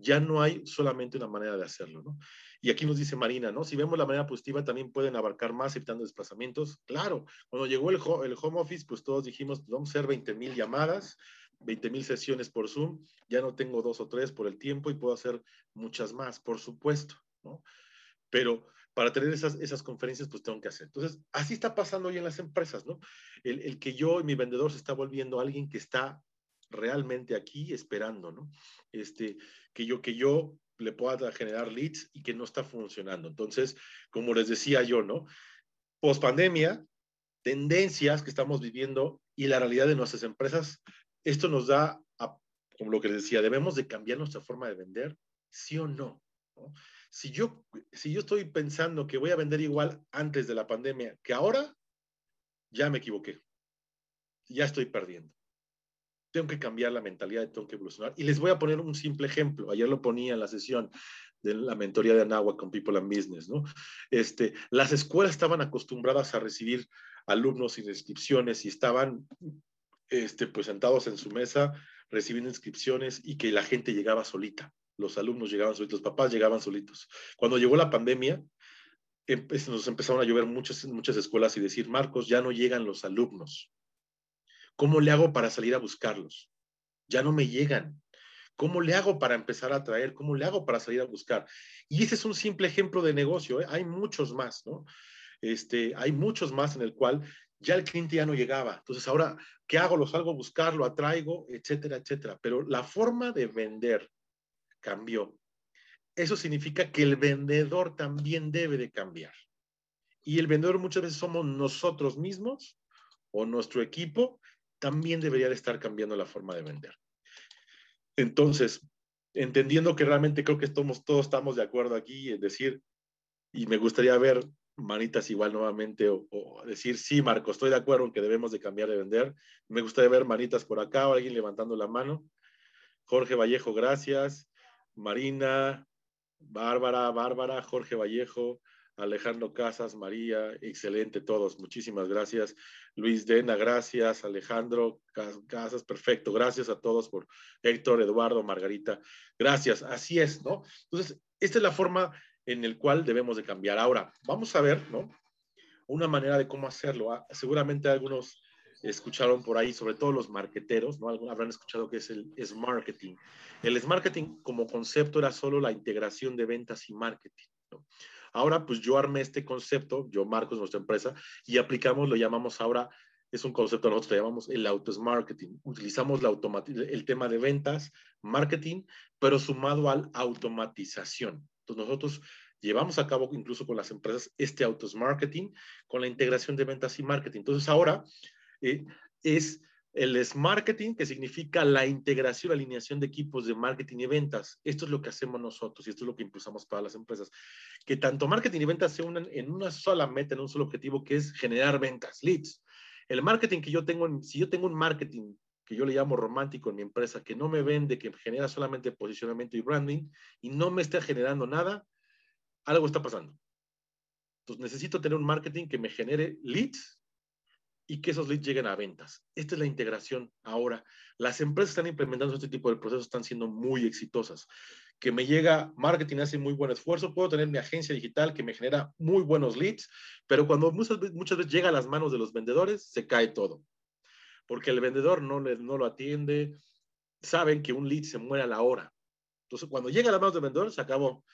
ya no hay solamente una manera de hacerlo, ¿no? Y aquí nos dice Marina, ¿no? Si vemos la manera positiva, también pueden abarcar más evitando desplazamientos. Claro, cuando llegó el, home office, pues todos dijimos, pues vamos a hacer 20 mil llamadas, 20 mil sesiones por Zoom, ya no tengo dos o tres por el tiempo y puedo hacer muchas más, por supuesto, ¿no? Pero para tener esas, esas conferencias, pues tengo que hacer. Entonces, así está pasando hoy en las empresas, ¿no? El, el que yo y mi vendedor se está volviendo alguien que está realmente aquí esperando, ¿no? Este, que yo, que yo le pueda generar leads y que no está funcionando. Entonces, como les decía yo, ¿no? Post pandemia, tendencias que estamos viviendo y la realidad de nuestras empresas, esto nos da, como lo que les decía, debemos de cambiar nuestra forma de vender, sí o no. Si, yo, si yo estoy pensando que voy a vender igual antes de la pandemia que ahora, ya me equivoqué. Ya estoy perdiendo tengo que cambiar la mentalidad, tengo que evolucionar. Y les voy a poner un simple ejemplo. Ayer lo ponía en la sesión de la mentoría de Anáhuac con People and Business, ¿no? Este, las escuelas estaban acostumbradas a recibir alumnos sin inscripciones y estaban este, pues sentados en su mesa recibiendo inscripciones y que la gente llegaba solita. Los alumnos llegaban solitos, los papás llegaban solitos. Cuando llegó la pandemia, nos empezaron a llover muchas, muchas escuelas y decir, Marcos, ya no llegan los alumnos ¿Cómo le hago para salir a buscarlos? Ya no me llegan. ¿Cómo le hago para empezar a traer? ¿Cómo le hago para salir a buscar? Y ese es un simple ejemplo de negocio. ¿eh? Hay muchos más, ¿no? Este, hay muchos más en el cual ya el cliente ya no llegaba. Entonces, ahora, ¿qué hago? Lo salgo a buscar, lo atraigo, etcétera, etcétera. Pero la forma de vender cambió. Eso significa que el vendedor también debe de cambiar. Y el vendedor muchas veces somos nosotros mismos o nuestro equipo también debería de estar cambiando la forma de vender. Entonces, entendiendo que realmente creo que todos, todos estamos de acuerdo aquí, es decir, y me gustaría ver manitas igual nuevamente o, decir, sí, Marco, estoy de acuerdo en que debemos de cambiar de vender. Me gustaría ver manitas por acá o alguien levantando la mano. Jorge Vallejo, gracias. Marina, Bárbara, Bárbara, Jorge Vallejo, Alejandro Casas, María, excelente todos, muchísimas gracias. Luis Dena, gracias. Alejandro Casas, perfecto. Gracias a todos por Héctor, Eduardo, Margarita. Gracias, así es, ¿no? Entonces, esta es la forma en la cual debemos de cambiar. Ahora, vamos a ver, ¿no? Una manera de cómo hacerlo. Ah, seguramente algunos escucharon por ahí, sobre todo los marqueteros, ¿no? Habrán escuchado que es el es marketing. El es marketing como concepto era solo la integración de ventas y marketing, ¿no? Ahora, pues yo armé este concepto, yo Marcos, nuestra empresa, y aplicamos, lo llamamos ahora, es un concepto, nosotros lo llamamos el auto marketing. Utilizamos la el tema de ventas, marketing, pero sumado al automatización. Entonces nosotros llevamos a cabo incluso con las empresas este autos marketing con la integración de ventas y marketing. Entonces ahora eh, es el es marketing, que significa la integración, alineación de equipos de marketing y ventas. Esto es lo que hacemos nosotros y esto es lo que impulsamos para las empresas. Que tanto marketing y ventas se unan en una sola meta, en un solo objetivo, que es generar ventas, leads. El marketing que yo tengo, si yo tengo un marketing que yo le llamo romántico en mi empresa, que no me vende, que genera solamente posicionamiento y branding y no me está generando nada, algo está pasando. Entonces necesito tener un marketing que me genere leads y que esos leads lleguen a ventas. Esta es la integración ahora. Las empresas están implementando este tipo de procesos, están siendo muy exitosas. Que me llega marketing, hace muy buen esfuerzo, puedo tener mi agencia digital que me genera muy buenos leads, pero cuando muchas, muchas veces llega a las manos de los vendedores, se cae todo. Porque el vendedor no, le, no lo atiende, saben que un lead se muere a la hora. Entonces, cuando llega a las manos del vendedor, se acabó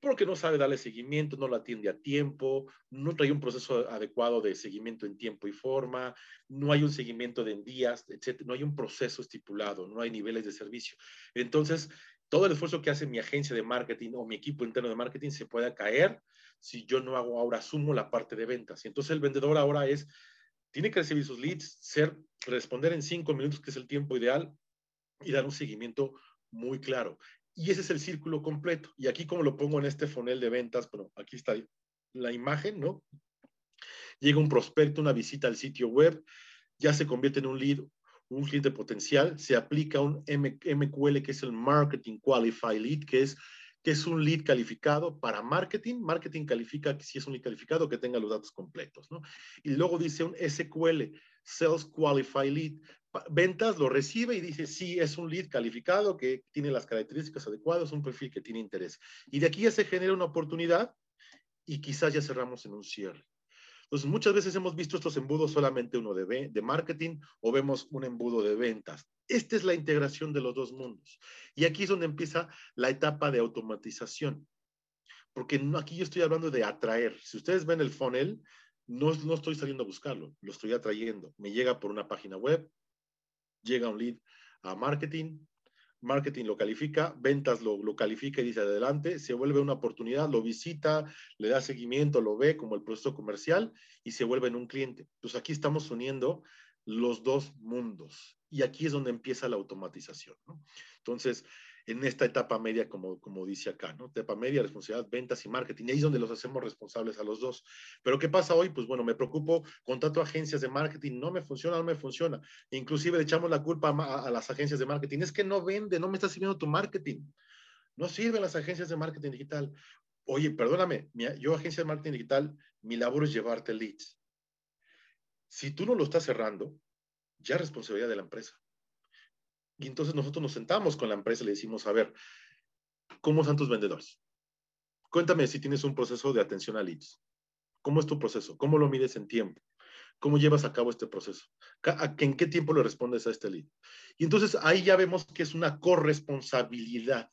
porque no sabe darle seguimiento, no lo atiende a tiempo, no trae un proceso adecuado de seguimiento en tiempo y forma, no hay un seguimiento de en días, etc. No hay un proceso estipulado, no hay niveles de servicio. Entonces, todo el esfuerzo que hace mi agencia de marketing o mi equipo interno de marketing se puede caer si yo no hago ahora, asumo la parte de ventas. Y entonces el vendedor ahora es, tiene que recibir sus leads, ser, responder en cinco minutos, que es el tiempo ideal, y dar un seguimiento muy claro. Y ese es el círculo completo. Y aquí como lo pongo en este funnel de ventas, pero aquí está la imagen, ¿no? Llega un prospecto, una visita al sitio web, ya se convierte en un lead, un cliente potencial, se aplica un MQL que es el Marketing Qualified Lead, que es, que es un lead calificado para marketing. Marketing califica si es un lead calificado que tenga los datos completos, ¿no? Y luego dice un SQL, Sales Qualified Lead, ventas lo recibe y dice, sí, es un lead calificado que tiene las características adecuadas, un perfil que tiene interés. Y de aquí ya se genera una oportunidad y quizás ya cerramos en un cierre. Entonces, muchas veces hemos visto estos embudos solamente uno de, de marketing o vemos un embudo de ventas. Esta es la integración de los dos mundos. Y aquí es donde empieza la etapa de automatización. Porque aquí yo estoy hablando de atraer. Si ustedes ven el funnel, no, no estoy saliendo a buscarlo, lo estoy atrayendo. Me llega por una página web, llega un lead a marketing, marketing lo califica, ventas lo, lo, califica y dice adelante, se vuelve una oportunidad, lo visita, le da seguimiento, lo ve como el proceso comercial y se vuelve en un cliente. Entonces aquí estamos uniendo los dos mundos y aquí es donde empieza la automatización. Entonces, en esta etapa media, como, como dice acá, ¿no? Etapa media, responsabilidad, ventas y marketing. Y ahí es donde los hacemos responsables a los dos. Pero ¿qué pasa hoy? Pues bueno, me preocupo, contrato agencias de marketing, no me funciona, no me funciona. Inclusive le echamos la culpa a, las agencias de marketing. Es que no vende, no me está sirviendo tu marketing. No sirven las agencias de marketing digital. Oye, perdóname, yo agencia de marketing digital, mi labor es llevarte leads. Si tú no lo estás cerrando, ya es responsabilidad de la empresa. Y entonces nosotros nos sentamos con la empresa y le decimos, a ver, ¿cómo son tus vendedores? Cuéntame si tienes un proceso de atención a leads. ¿Cómo es tu proceso? ¿Cómo lo mides en tiempo? ¿Cómo llevas a cabo este proceso? ¿En qué tiempo le respondes a este lead? Y entonces ahí ya vemos que es una corresponsabilidad,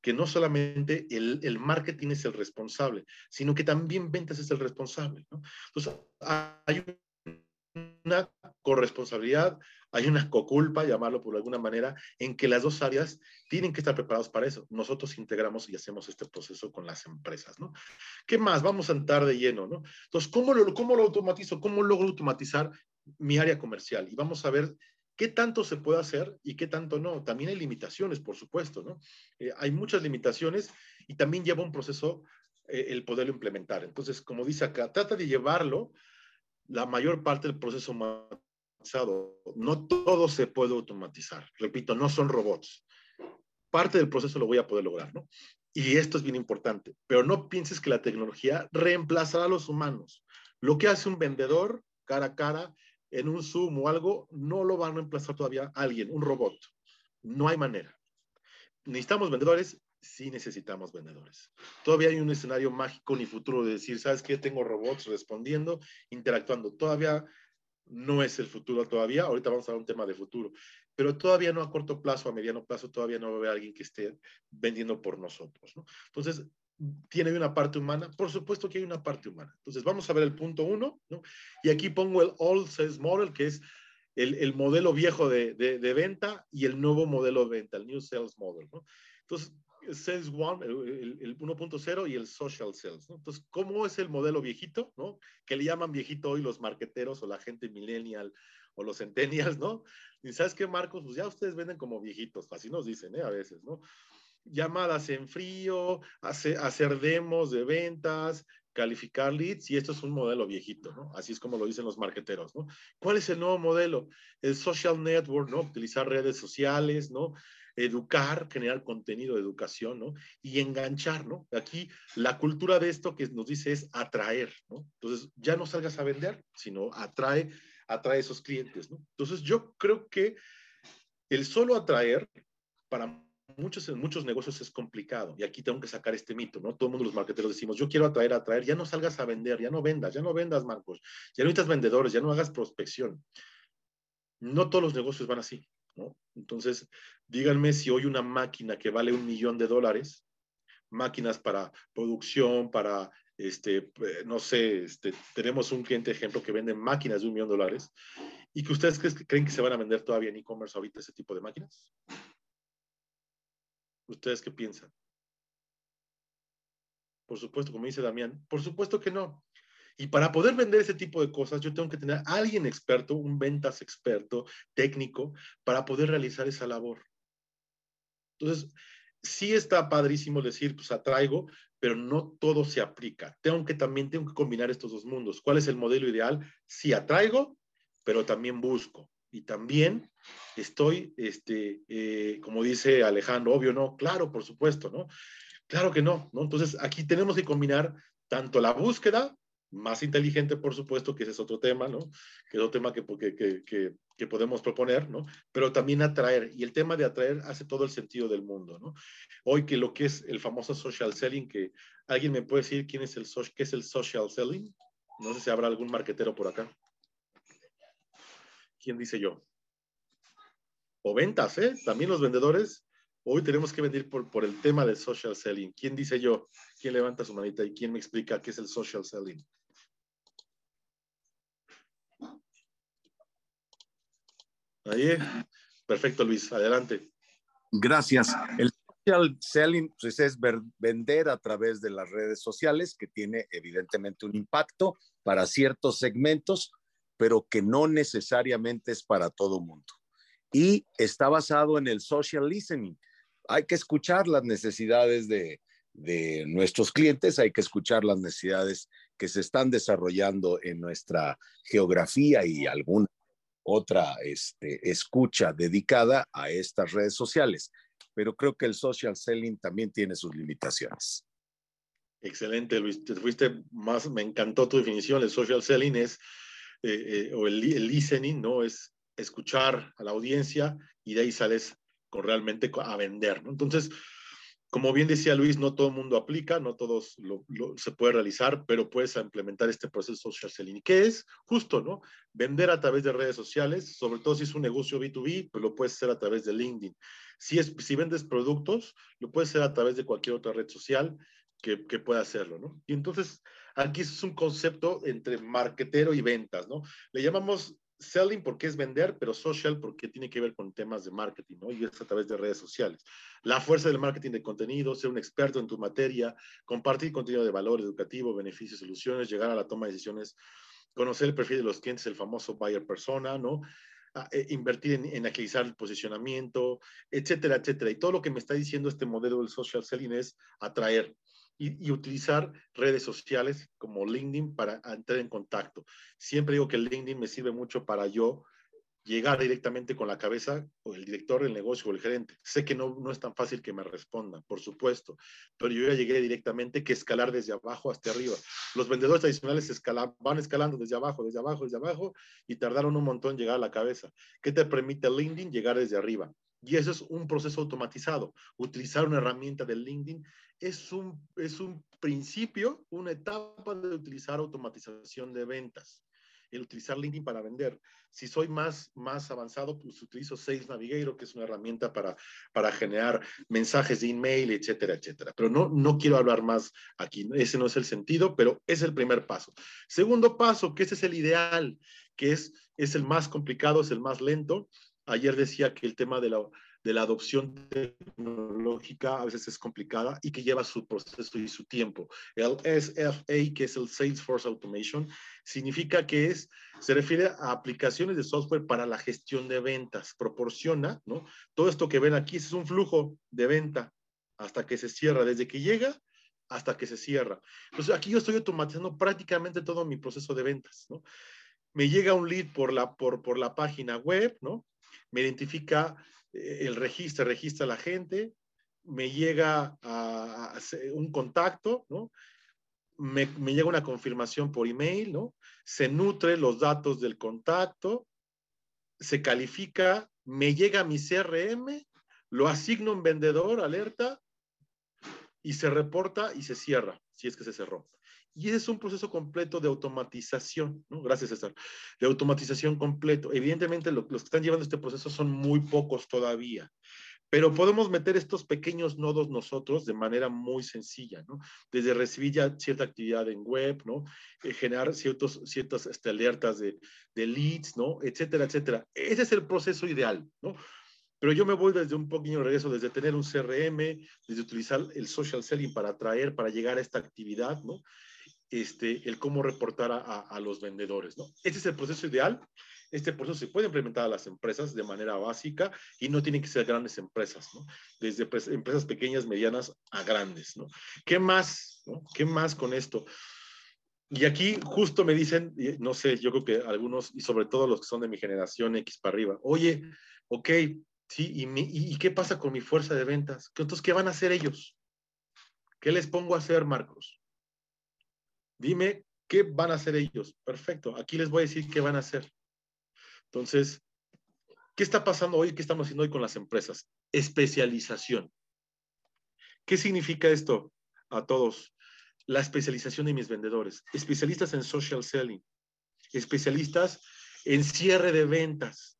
que no solamente el, el marketing es el responsable, sino que también ventas es el responsable. Entonces hay una corresponsabilidad, hay una coculpa, llamarlo por alguna manera, en que las dos áreas tienen que estar preparados para eso. Nosotros integramos y hacemos este proceso con las empresas, ¿no? ¿Qué más? Vamos a entrar de lleno, ¿no? Entonces, ¿cómo lo, cómo lo automatizo? ¿Cómo logro automatizar mi área comercial? Y vamos a ver qué tanto se puede hacer y qué tanto no. También hay limitaciones, por supuesto, ¿no? Eh, hay muchas limitaciones y también lleva un proceso eh, el poderlo implementar. Entonces, como dice acá, trata de llevarlo la mayor parte del proceso automatizado. No todo se puede automatizar. Repito, no son robots. Parte del proceso lo voy a poder lograr, ¿no? Y esto es bien importante, pero no pienses que la tecnología reemplazará a los humanos. Lo que hace un vendedor cara a cara en un Zoom o algo, no lo va a reemplazar todavía alguien, un robot. No hay manera. Necesitamos vendedores sí necesitamos vendedores. Todavía hay un escenario mágico ni futuro de decir, ¿sabes qué? Tengo robots respondiendo, interactuando. Todavía no es el futuro todavía. Ahorita vamos a hablar un tema de futuro. Pero todavía no a corto plazo, a mediano plazo, todavía no va a haber alguien que esté vendiendo por nosotros. ¿no? Entonces, ¿tiene una parte humana? Por supuesto que hay una parte humana. Entonces, vamos a ver el punto uno. ¿no? Y aquí pongo el All Sales Model, que es el, el modelo viejo de, de, de, venta y el nuevo modelo de venta, el New Sales Model. ¿no? Entonces, Sales One, el, el 1.0 y el Social Sales. ¿no? Entonces, ¿cómo es el modelo viejito? ¿no? Que le llaman viejito hoy los marqueteros o la gente millennial o los centennials, ¿no? Sabes qué, Marcos, pues ya ustedes venden como viejitos, así nos dicen, ¿eh? A veces, ¿no? Llamadas en frío, hacer demos de ventas, calificar leads, y esto es un modelo viejito, ¿no? Así es como lo dicen los marqueteros, ¿no? ¿Cuál es el nuevo modelo? El social network, ¿no? Utilizar redes sociales, ¿no? Educar, generar contenido de educación, ¿no? Y enganchar, ¿no? Aquí la cultura de esto que nos dice es atraer, ¿no? Entonces, ya no salgas a vender, sino atrae, atrae esos clientes, ¿no? Entonces, yo creo que el solo atraer para muchos, muchos negocios es complicado. Y aquí tengo que sacar este mito, ¿no? Todo el mundo, los marqueteros, decimos, yo quiero atraer, atraer, ya no salgas a vender, ya no vendas, ya no vendas, Marcos, ya no necesitas vendedores, ya no hagas prospección. No todos los negocios van así, Entonces, díganme si hoy una máquina que vale un millón de dólares, máquinas para producción, para, este, eh, no sé, este, tenemos un cliente ejemplo que vende máquinas de un millón de dólares y que ustedes creen que se van a vender todavía en e-commerce ahorita ese tipo de máquinas. ¿Ustedes qué piensan? Por supuesto, como dice Damián, por supuesto que no. Y para poder vender ese tipo de cosas, yo tengo que tener a alguien experto, un ventas experto, técnico, para poder realizar esa labor. Entonces, sí está padrísimo decir, pues atraigo, pero no todo se aplica. Tengo que también tengo que combinar estos dos mundos. ¿Cuál es el modelo ideal? Sí atraigo, pero también busco y también estoy, este, eh, como dice Alejandro, obvio, no, claro, por supuesto, ¿no? Claro que no, ¿no? Entonces aquí tenemos que combinar tanto la búsqueda, más inteligente, por supuesto, que ese es otro tema, ¿no? Que es otro tema que, que, que, que, podemos proponer, ¿no? Pero también atraer, y el tema de atraer hace todo el sentido del mundo, ¿no? Hoy que lo que es el famoso social selling, que alguien me puede decir quién es el, qué es el social selling, no sé si habrá algún marquetero por acá. ¿quién dice yo? O ventas, ¿eh? También los vendedores, hoy tenemos que vender por, por el tema de social selling. ¿Quién dice yo? ¿Quién levanta su manita y quién me explica qué es el social selling? Ahí, perfecto Luis, adelante. Gracias. El social selling pues, es vender a través de las redes sociales, que tiene evidentemente un impacto para ciertos segmentos, pero que no necesariamente es para todo mundo. Y está basado en el social listening. Hay que escuchar las necesidades de, nuestros clientes, hay que escuchar las necesidades que se están desarrollando en nuestra geografía y alguna otra este, escucha dedicada a estas redes sociales. Pero creo que el social selling también tiene sus limitaciones. Excelente, Luis. Te fuiste más, me encantó tu definición. El social selling es eh, eh, o el, listening, ¿no? Es escuchar a la audiencia y de ahí sales con realmente a vender, ¿no? Entonces, como bien decía Luis, no todo el mundo aplica, no todos lo, se puede realizar, pero puedes implementar este proceso social selling, que es justo, ¿no? Vender a través de redes sociales, sobre todo si es un negocio B2B, pues lo puedes hacer a través de LinkedIn. Si, es, si vendes productos, lo puedes hacer a través de cualquier otra red social que, que pueda hacerlo, ¿no? Y entonces, Aquí es un concepto entre marketero y ventas, ¿no? Le llamamos selling porque es vender, pero social porque tiene que ver con temas de marketing, ¿no? Y es a través de redes sociales. La fuerza del marketing de contenido, ser un experto en tu materia, compartir contenido de valor educativo, beneficios, soluciones, llegar a la toma de decisiones, conocer el perfil de los clientes, el famoso buyer persona, ¿no? Eh, invertir en, en, agilizar el posicionamiento, etcétera, etcétera. Y todo lo que me está diciendo este modelo del social selling es atraer, y, utilizar redes sociales como LinkedIn para entrar en contacto. Siempre digo que LinkedIn me sirve mucho para yo llegar directamente con la cabeza o el director del negocio o el gerente. Sé que no, no es tan fácil que me respondan, por supuesto, pero yo ya llegué directamente que escalar desde abajo hasta arriba. Los vendedores tradicionales van escalando desde abajo, desde abajo, desde abajo y tardaron un montón en llegar a la cabeza. ¿Qué te permite LinkedIn? Llegar desde arriba. Y eso es un proceso automatizado. Utilizar una herramienta de LinkedIn es un, es un principio, una etapa de utilizar automatización de ventas. El utilizar LinkedIn para vender. Si soy más, más avanzado, pues utilizo Sales Navigator, que es una herramienta para, para generar mensajes de email, etcétera, etcétera. Pero no, no quiero hablar más aquí. Ese no es el sentido, pero es el primer paso. Segundo paso, que ese es el ideal, que es, es el más complicado, es el más lento. Ayer decía que el tema de la, de la adopción tecnológica a veces es complicada y que lleva su proceso y su tiempo. El SFA, que es el Salesforce Automation, significa que es, se refiere a aplicaciones de software para la gestión de ventas. Proporciona, ¿no? Todo esto que ven aquí es un flujo de venta hasta que se cierra, desde que llega hasta que se cierra. Entonces, aquí yo estoy automatizando prácticamente todo mi proceso de ventas, ¿no? Me llega un lead por la, por, por la página web, ¿no? Me identifica eh, el registro, registra la gente, me llega a, un contacto, ¿no? Me, me, llega una confirmación por email, ¿no? Se nutre los datos del contacto, se califica, me llega mi CRM, lo asigno a un vendedor, alerta, y se reporta y se cierra, si es que se cerró. Y ese es un proceso completo de automatización, ¿no? Gracias, César. De automatización completo. Evidentemente, los que están llevando este proceso son muy pocos todavía, pero podemos meter estos pequeños nodos nosotros de manera muy sencilla, ¿no? Desde recibir ya cierta actividad en web, ¿no? Eh, generar ciertos, ciertas este, alertas de, de leads, ¿no? Etcétera, etcétera. Ese es el proceso ideal, ¿no? Pero yo me voy desde un pequeño regreso, desde tener un CRM, desde utilizar el social selling para atraer, para llegar a esta actividad, ¿no? Este, el cómo reportar a, los vendedores. ¿no? Este es el proceso ideal. Este proceso se puede implementar a las empresas de manera básica y no tienen que ser grandes empresas, ¿no? desde pues, empresas pequeñas, medianas a grandes. ¿no? ¿Qué más? ¿Qué más con esto? Y aquí justo me dicen, no sé, yo creo que algunos, y sobre todo los que son de mi generación X para arriba, oye, ok, sí, ¿y, y, qué pasa con mi fuerza de ventas? Entonces, ¿qué van a hacer ellos? ¿Qué les pongo a hacer, Marcos? Dime qué van a hacer ellos. Perfecto, aquí les voy a decir qué van a hacer. Entonces, ¿qué está pasando hoy? ¿Qué estamos haciendo hoy con las empresas? Especialización. ¿Qué significa esto a todos? La especialización de mis vendedores. Especialistas en social selling. Especialistas en cierre de ventas.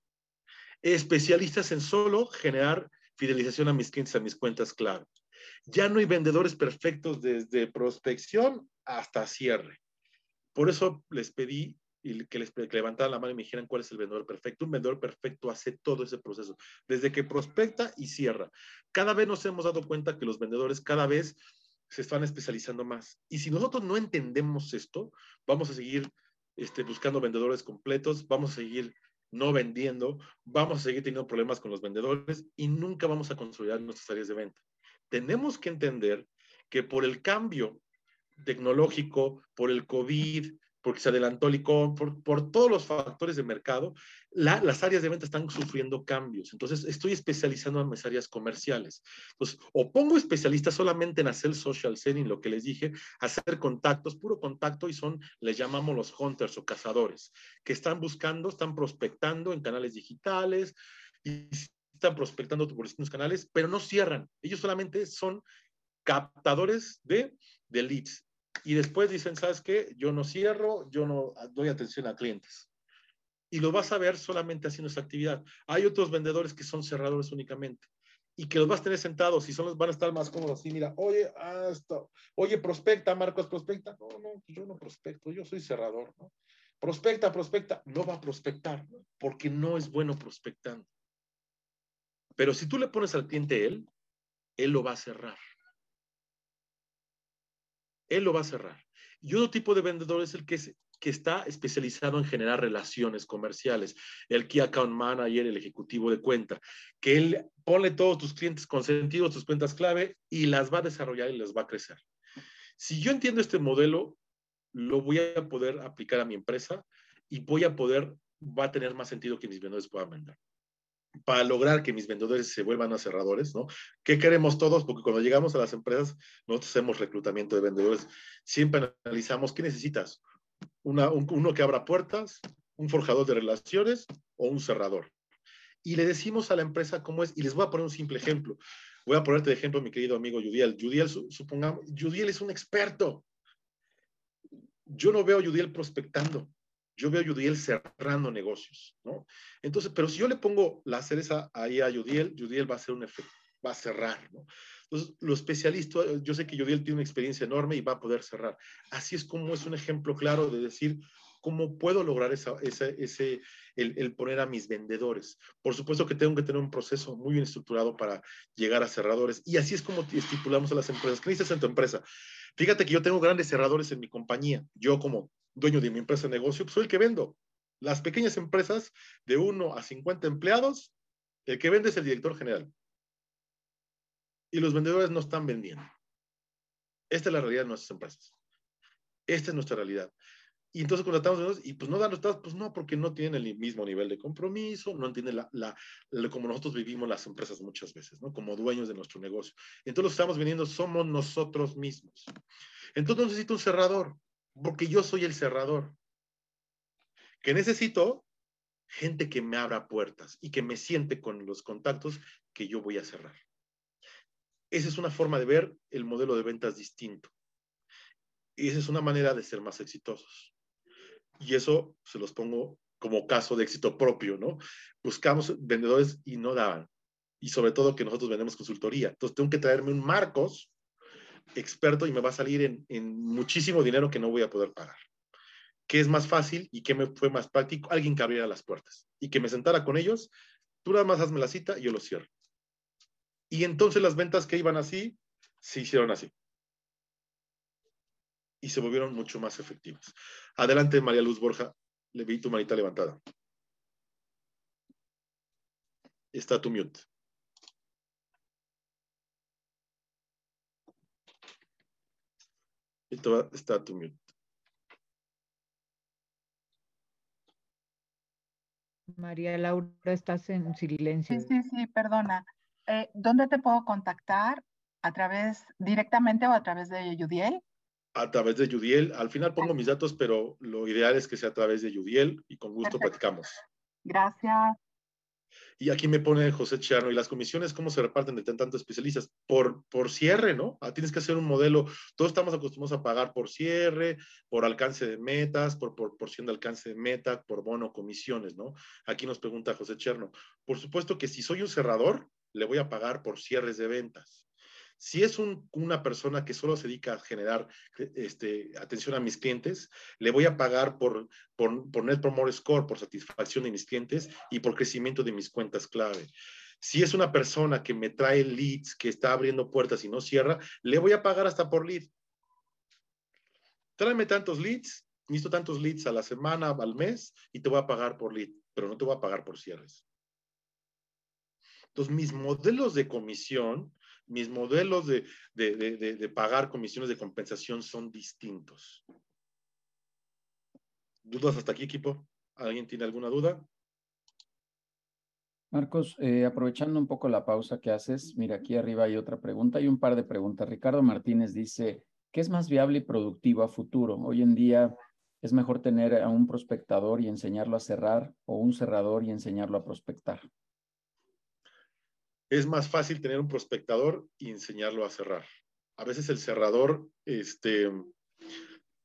Especialistas en solo generar fidelización a mis clientes, a mis cuentas clave. Ya no hay vendedores perfectos desde prospección hasta cierre. Por eso les pedí que les levantaran la mano y me dijeran cuál es el vendedor perfecto. Un vendedor perfecto hace todo ese proceso, desde que prospecta y cierra. Cada vez nos hemos dado cuenta que los vendedores cada vez se están especializando más. Y si nosotros no entendemos esto, vamos a seguir este, buscando vendedores completos, vamos a seguir no vendiendo, vamos a seguir teniendo problemas con los vendedores y nunca vamos a consolidar nuestras áreas de venta. Tenemos que entender que por el cambio tecnológico, por el COVID, porque se adelantó el ICOM, por, por, todos los factores de mercado, las áreas de venta están sufriendo cambios. Entonces, estoy especializando en mis áreas comerciales. Entonces, o pongo especialistas solamente en hacer social selling, lo que les dije, hacer contactos, puro contacto, y son, les llamamos los hunters o cazadores, que están buscando, están prospectando en canales digitales, y están prospectando por distintos canales, pero no cierran. Ellos solamente son captadores de, de leads. Y después dicen, ¿sabes qué? Yo no cierro, yo no doy atención a clientes. Y lo vas a ver solamente haciendo esa actividad. Hay otros vendedores que son cerradores únicamente y que los vas a tener sentados y son los van a estar más cómodos así, mira, oye, hasta, oye, prospecta, Marcos, prospecta. No, no, yo no prospecto, yo soy cerrador, ¿no? Prospecta, prospecta, no va a prospectar porque no es bueno prospectando. Pero si tú le pones al cliente él, él lo va a cerrar él lo va a cerrar. Y otro tipo de vendedor es el que, que está especializado en generar relaciones comerciales, el Key Account Manager, el ejecutivo de cuenta, que él pone todos tus clientes consentidos, tus cuentas clave y las va a desarrollar y las va a crecer. Si yo entiendo este modelo, lo voy a poder aplicar a mi empresa y voy a poder, va a tener más sentido que mis vendedores puedan vender para lograr que mis vendedores se vuelvan a cerradores, ¿no? ¿Qué queremos todos? Porque cuando llegamos a las empresas, nosotros hacemos reclutamiento de vendedores, siempre analizamos qué necesitas. uno que abra puertas, un forjador de relaciones o un cerrador. Y le decimos a la empresa cómo es, y les voy a poner un simple ejemplo. Voy a ponerte de ejemplo mi querido amigo Judiel. Judiel, supongamos, Judiel es un experto. Yo no veo a Judiel prospectando yo veo a Yudiel cerrando negocios, ¿no? Entonces, pero si yo le pongo la cereza ahí a Yudiel, Yudiel va a hacer un efecto, va a cerrar, ¿no? Entonces, lo especialista, yo sé que Yudiel tiene una experiencia enorme y va a poder cerrar. Así es como es un ejemplo claro de decir cómo puedo lograr esa, ese, ese el, el, poner a mis vendedores. Por supuesto que tengo que tener un proceso muy bien estructurado para llegar a cerradores. Y así es como estipulamos a las empresas. ¿Qué necesitas en tu empresa? Fíjate que yo tengo grandes cerradores en mi compañía. Yo como dueño de mi empresa de negocio, pues soy el que vendo. Las pequeñas empresas de 1 a 50 empleados, el que vende es el director general. Y los vendedores no están vendiendo. Esta es la realidad de nuestras empresas. Esta es nuestra realidad. Y entonces contratamos y pues no dan resultados, pues no, porque no tienen el mismo nivel de compromiso, no entienden la, la, como nosotros vivimos las empresas muchas veces, ¿no? Como dueños de nuestro negocio. Entonces los que estamos vendiendo somos nosotros mismos. Entonces necesito un cerrador, porque yo soy el cerrador. Que necesito gente que me abra puertas y que me siente con los contactos que yo voy a cerrar. Esa es una forma de ver el modelo de ventas distinto. Y esa es una manera de ser más exitosos. Y eso se los pongo como caso de éxito propio, ¿no? Buscamos vendedores y no daban. Y sobre todo que nosotros vendemos consultoría. Entonces tengo que traerme un Marcos experto y me va a salir en, en muchísimo dinero que no voy a poder pagar. ¿Qué es más fácil y qué me fue más práctico? Alguien que abriera las puertas y que me sentara con ellos. Tú nada más hazme la cita y yo lo cierro. Y entonces las ventas que iban así, se hicieron así y se volvieron mucho más efectivas. Adelante, María Luz Borja, le vi tu manita levantada. Está tu mute. Está tu mute. María Laura, estás en silencio. Sí, sí, sí, perdona. Eh, ¿Dónde te puedo contactar? ¿A través, directamente o a través de Yudiel? a través de Yudiel. Al final pongo mis datos, pero lo ideal es que sea a través de Yudiel y con gusto platicamos. Gracias. Y aquí me pone José Charno, ¿y las comisiones cómo se reparten de tantos especialistas? Por, por cierre, ¿no? Ah, tienes que hacer un modelo, todos estamos acostumbrados a pagar por cierre, por alcance de metas, por porción de alcance de meta, por bono, comisiones, ¿no? Aquí nos pregunta José Cherno. Por supuesto que si soy un cerrador, le voy a pagar por cierres de ventas. Si es una persona que solo se dedica a generar este, atención a mis clientes, le voy a pagar por, por, por Net Promoter Score, por satisfacción de mis clientes y por crecimiento de mis cuentas clave. Si es una persona que me trae leads, que está abriendo puertas y no cierra, le voy a pagar hasta por lead. Tráeme tantos leads, necesito tantos leads a la semana, al mes, y te voy a pagar por lead, pero no te voy a pagar por cierres. Entonces, mis modelos de comisión mis modelos de, pagar comisiones de compensación son distintos. ¿Dudas hasta aquí, equipo? ¿Alguien tiene alguna duda? Marcos, eh, aprovechando un poco la pausa que haces, mira, aquí arriba hay otra pregunta, hay un par de preguntas. Ricardo Martínez dice, ¿qué es más viable y productivo a futuro? Hoy en día es mejor tener a un prospectador y enseñarlo a cerrar o un cerrador y enseñarlo a prospectar es más fácil tener un prospectador y enseñarlo a cerrar. A veces el cerrador este,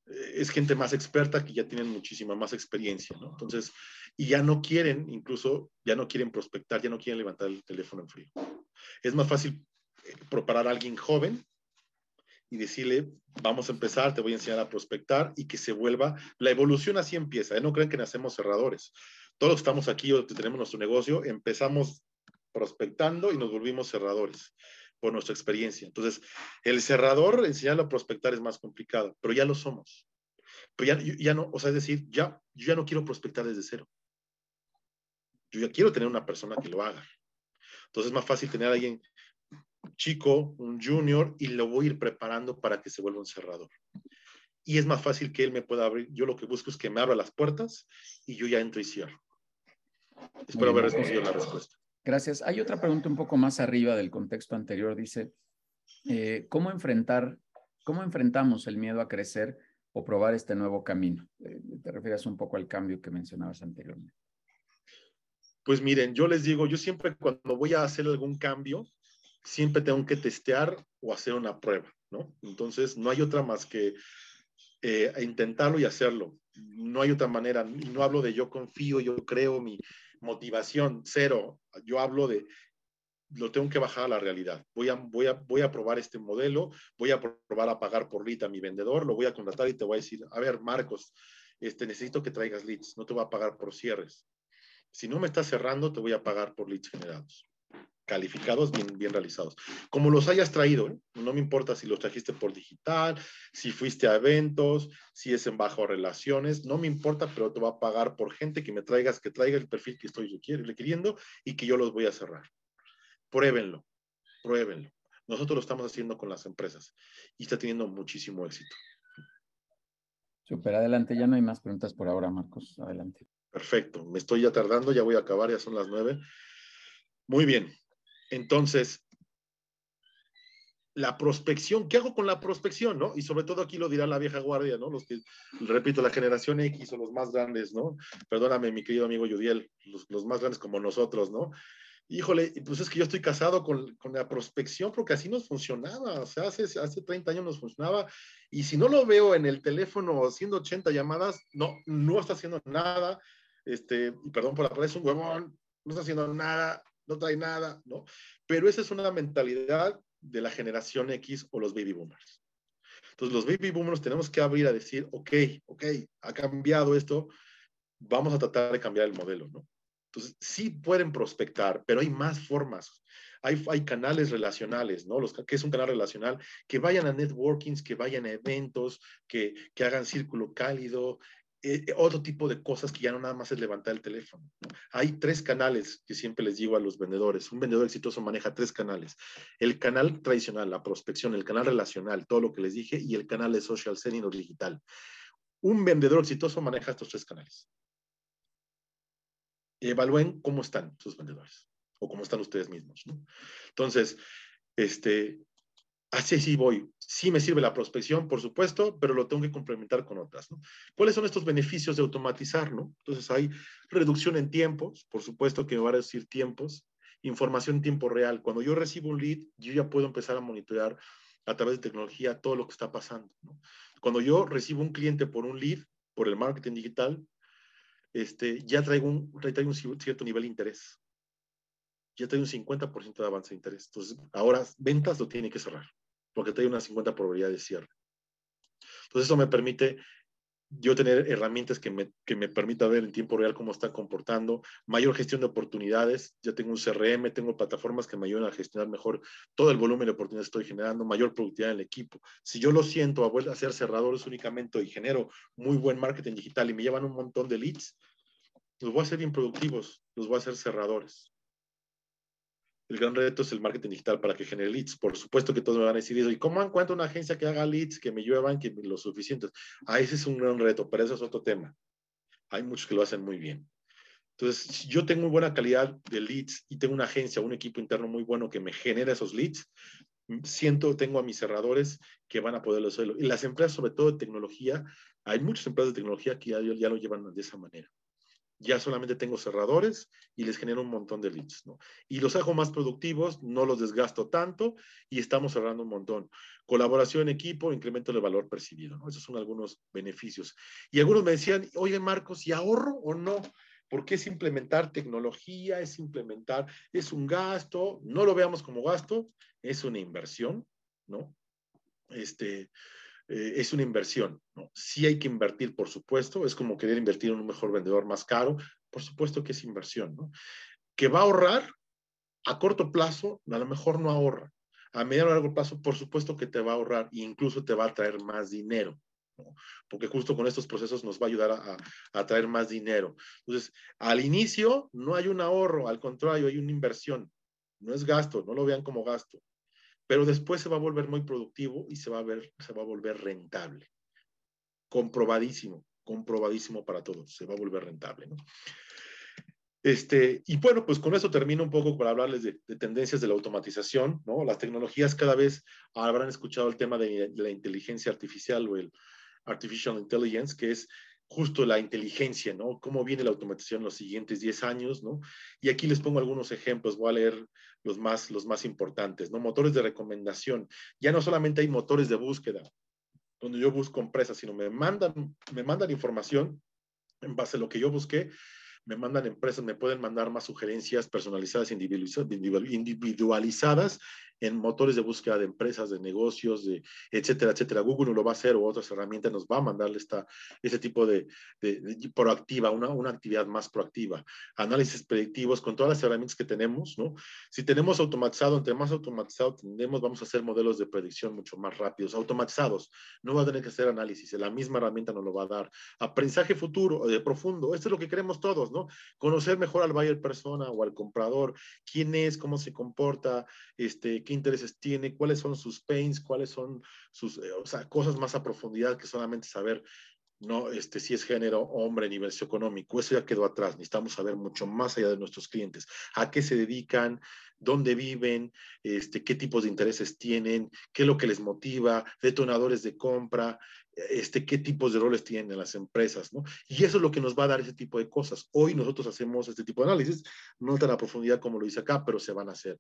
es gente más experta que ya tienen muchísima más experiencia. Entonces, y ya no quieren, incluso, ya no quieren prospectar, ya no quieren levantar el teléfono en frío. Es más fácil eh, preparar a alguien joven y decirle, vamos a empezar, te voy a enseñar a prospectar y que se vuelva, la evolución así empieza, ¿eh? no creen que nacemos cerradores. Todos estamos aquí o tenemos nuestro negocio, empezamos prospectando y nos volvimos cerradores por nuestra experiencia. Entonces, el cerrador, enseñarlo a prospectar es más complicado, pero ya lo somos. Pero ya, ya no, o sea, es decir, ya, yo ya no quiero prospectar desde cero. Yo ya quiero tener una persona que lo haga. Entonces es más fácil tener a alguien chico, un junior, y lo voy a ir preparando para que se vuelva un cerrador. Y es más fácil que él me pueda abrir. Yo lo que busco es que me abra las puertas y yo ya entro y cierro. Espero haber respondido la respuesta. Gracias. Hay otra pregunta un poco más arriba del contexto anterior. Dice, eh, ¿cómo enfrentar, cómo enfrentamos el miedo a crecer o probar este nuevo camino? Eh, te refieres un poco al cambio que mencionabas anteriormente. Pues miren, yo les digo, yo siempre cuando voy a hacer algún cambio, siempre tengo que testear o hacer una prueba, ¿no? Entonces, no hay otra más que eh, intentarlo y hacerlo. No hay otra manera. No hablo de yo confío, yo creo, mi, motivación cero. Yo hablo de, lo tengo que bajar a la realidad. Voy a, voy a, voy a probar este modelo, voy a probar a pagar por lead a mi vendedor, lo voy a contratar y te voy a decir, a ver, Marcos, este, necesito que traigas leads, no te voy a pagar por cierres. Si no me estás cerrando, te voy a pagar por leads generados calificados, bien, bien realizados. Como los hayas traído, ¿eh? no me importa si los trajiste por digital, si fuiste a eventos, si es en bajo relaciones, no me importa, pero te va a pagar por gente que me traigas, que traiga el perfil que estoy requiriendo y que yo los voy a cerrar. Pruébenlo, pruébenlo. Nosotros lo estamos haciendo con las empresas y está teniendo muchísimo éxito. Super, adelante. Ya no hay más preguntas por ahora, Marcos. Adelante. Perfecto. Me estoy ya tardando, ya voy a acabar, ya son las nueve. Muy bien. Entonces, la prospección, ¿qué hago con la prospección, no? Y sobre todo aquí lo dirá la vieja guardia, ¿no? Los que, repito, la generación X o los más grandes, ¿no? Perdóname, mi querido amigo Yudiel, los, los más grandes como nosotros, ¿no? Híjole, pues es que yo estoy casado con, con, la prospección porque así nos funcionaba, o sea, hace, hace 30 años nos funcionaba y si no lo veo en el teléfono haciendo 80 llamadas, no, no está haciendo nada, este, perdón por la palabra, es un huevón, no está haciendo nada, no trae nada, ¿no? Pero esa es una mentalidad de la generación X o los baby boomers. Entonces, los baby boomers tenemos que abrir a decir, ok, ok, ha cambiado esto, vamos a tratar de cambiar el modelo, ¿no? Entonces, sí pueden prospectar, pero hay más formas. Hay, canales relacionales, ¿no? Los, que es un canal relacional? Que vayan a networkings, que vayan a eventos, que, que hagan círculo cálido, eh, otro tipo de cosas que ya no nada más es levantar el teléfono. Hay tres canales que siempre les digo a los vendedores. Un vendedor exitoso maneja tres canales. El canal tradicional, la prospección, el canal relacional, todo lo que les dije, y el canal de social selling o digital. Un vendedor exitoso maneja estos tres canales. Evalúen cómo están sus vendedores o cómo están ustedes mismos. ¿no? Entonces, este, así sí voy. Sí me sirve la prospección, por supuesto, pero lo tengo que complementar con otras. ¿Cuáles son estos beneficios de automatizar? ¿no? Entonces hay reducción en tiempos, por supuesto que me va a reducir tiempos, información en tiempo real. Cuando yo recibo un lead, yo ya puedo empezar a monitorear a través de tecnología todo lo que está pasando. Cuando yo recibo un cliente por un lead, por el marketing digital, este, ya traigo un, traigo un cierto nivel de interés. Ya traigo un 50% de avance de interés. Entonces, ahora ventas lo tiene que cerrar, porque trae una 50 probabilidad de cierre. Entonces, eso me permite yo tener herramientas que me, que me permita ver en tiempo real cómo está comportando, mayor gestión de oportunidades, ya tengo un CRM, tengo plataformas que me ayudan a gestionar mejor todo el volumen de oportunidades que estoy generando, mayor productividad en el equipo. Si yo lo siento a, a ser cerradores únicamente y genero muy buen marketing digital y me llevan un montón de leads, los voy a hacer bien productivos, los voy a hacer cerradores. El gran reto es el marketing digital para que genere leads. Por supuesto que todos me van a decir eso. ¿Y cómo encuentro una agencia que haga leads, que me lluevan, que lo suficientes? Ah, ese es un gran reto, pero eso es otro tema. Hay muchos que lo hacen muy bien. Entonces, si yo tengo muy buena calidad de leads y tengo una agencia, un equipo interno muy bueno que me genera esos leads, siento, tengo a mis cerradores que van a poderlo hacerlo. Y las empresas, sobre todo de tecnología, hay muchas empresas de tecnología que ya, ya lo llevan de esa manera ya solamente tengo cerradores y les genero un montón de leads, ¿no? Y los hago más productivos, no los desgasto tanto y estamos cerrando un montón. Colaboración equipo, incremento del valor percibido, ¿no? Esos son algunos beneficios. Y algunos me decían, oye Marcos, ¿y ahorro o no? Porque es implementar tecnología, es implementar, es un gasto, no lo veamos como gasto, es una inversión, ¿no? Este, eh, es una inversión. ¿no? Sí hay que invertir, por supuesto, es como querer invertir en un mejor vendedor más caro, por supuesto que es inversión. ¿no? Que va a ahorrar a corto plazo, a lo mejor no ahorra. A mediano o largo plazo, por supuesto que te va a ahorrar e incluso te va a traer más dinero. Porque justo con estos procesos nos va a ayudar a, a, traer más dinero. Entonces, al inicio no hay un ahorro, al contrario, hay una inversión. No es gasto, no lo vean como gasto pero después se va a volver muy productivo y se va a, ver, se va a volver rentable. Comprobadísimo, comprobadísimo para todos, se va a volver rentable. Este, y bueno, pues con eso termino un poco para hablarles de, de, tendencias de la automatización, ¿no? Las tecnologías cada vez habrán escuchado el tema de la inteligencia artificial o el artificial intelligence, que es justo la inteligencia, ¿no? Cómo viene la automatización en los siguientes 10 años, ¿no? Y aquí les pongo algunos ejemplos, voy a leer los más, los más importantes, ¿no? Motores de recomendación. Ya no solamente hay motores de búsqueda, donde yo busco empresas, sino me mandan, me mandan información en base a lo que yo busqué me mandan empresas, me pueden mandar más sugerencias personalizadas, individualizadas en motores de búsqueda de empresas, de negocios, de etcétera, etcétera. Google no lo va a hacer o otras herramientas nos va a mandar esta, ese tipo de, de, de proactiva, una, una, actividad más proactiva. Análisis predictivos con todas las herramientas que tenemos, ¿no? Si tenemos automatizado, entre más automatizado tenemos, vamos a hacer modelos de predicción mucho más rápidos, automatizados. No va a tener que hacer análisis, la misma herramienta nos lo va a dar. Aprendizaje futuro, de profundo, esto es lo que queremos todos, ¿no? Conocer mejor al buyer persona o al comprador, quién es, cómo se comporta, este, qué intereses tiene, cuáles son sus pains, cuáles son sus, eh, o sea, cosas más a profundidad que solamente saber no, este, si es género, hombre, nivel socioeconómico, eso ya quedó atrás. Necesitamos saber mucho más allá de nuestros clientes, a qué se dedican, dónde viven, este, qué tipos de intereses tienen, qué es lo que les motiva, detonadores de compra, este, qué tipos de roles tienen en las empresas, ¿no? Y eso es lo que nos va a dar ese tipo de cosas. Hoy nosotros hacemos este tipo de análisis, no tan a profundidad como lo dice acá, pero se van a hacer.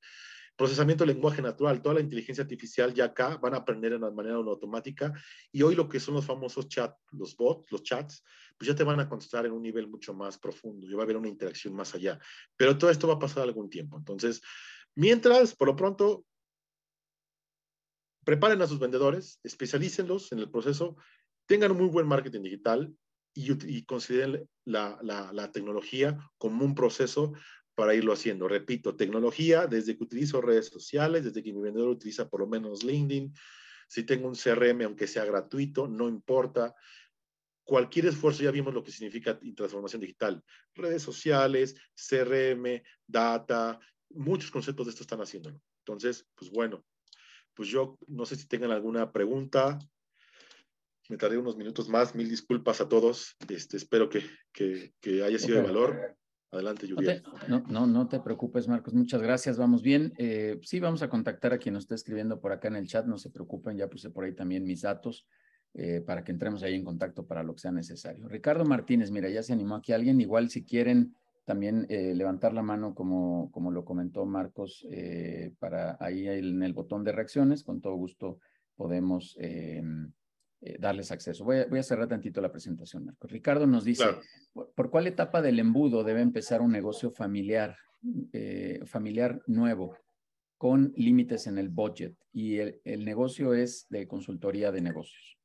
Procesamiento de lenguaje natural, toda la inteligencia artificial ya acá van a aprender de manera automática y hoy lo que son los famosos chats, los bots, los chats, pues ya te van a contestar en un nivel mucho más profundo, ya va a haber una interacción más allá. Pero todo esto va a pasar algún tiempo. Entonces, mientras, por lo pronto, preparen a sus vendedores, especialícenlos en el proceso, tengan un muy buen marketing digital y, consideren la tecnología como un proceso para irlo haciendo. Repito, tecnología, desde que utilizo redes sociales, desde que mi vendedor utiliza por lo menos LinkedIn, si tengo un CRM, aunque sea gratuito, no importa. Cualquier esfuerzo, ya vimos lo que significa transformación digital. Redes sociales, CRM, data, muchos conceptos de esto están haciéndolo. Entonces, pues bueno, pues yo no sé si tengan alguna pregunta. Me tardé unos minutos más, mil disculpas a todos. Este, espero que, que, que haya sido de valor. Adelante, Julián. No, no, no, te preocupes, Marcos. Muchas gracias. Vamos bien. Eh, sí, vamos a contactar a quien nos esté escribiendo por acá en el chat. No se preocupen, ya puse por ahí también mis datos eh, para que entremos ahí en contacto para lo que sea necesario. Ricardo Martínez, mira, ya se animó aquí alguien. Igual si quieren también eh, levantar la mano, como, como lo comentó Marcos, para ahí en el botón de reacciones, con todo gusto podemos eh, darles acceso. Voy a, cerrar tantito la presentación, Marcos. Ricardo nos dice, ¿por, cuál etapa del embudo debe empezar un negocio familiar, eh, familiar nuevo, con límites en el budget? Y el, negocio es de consultoría de negocios.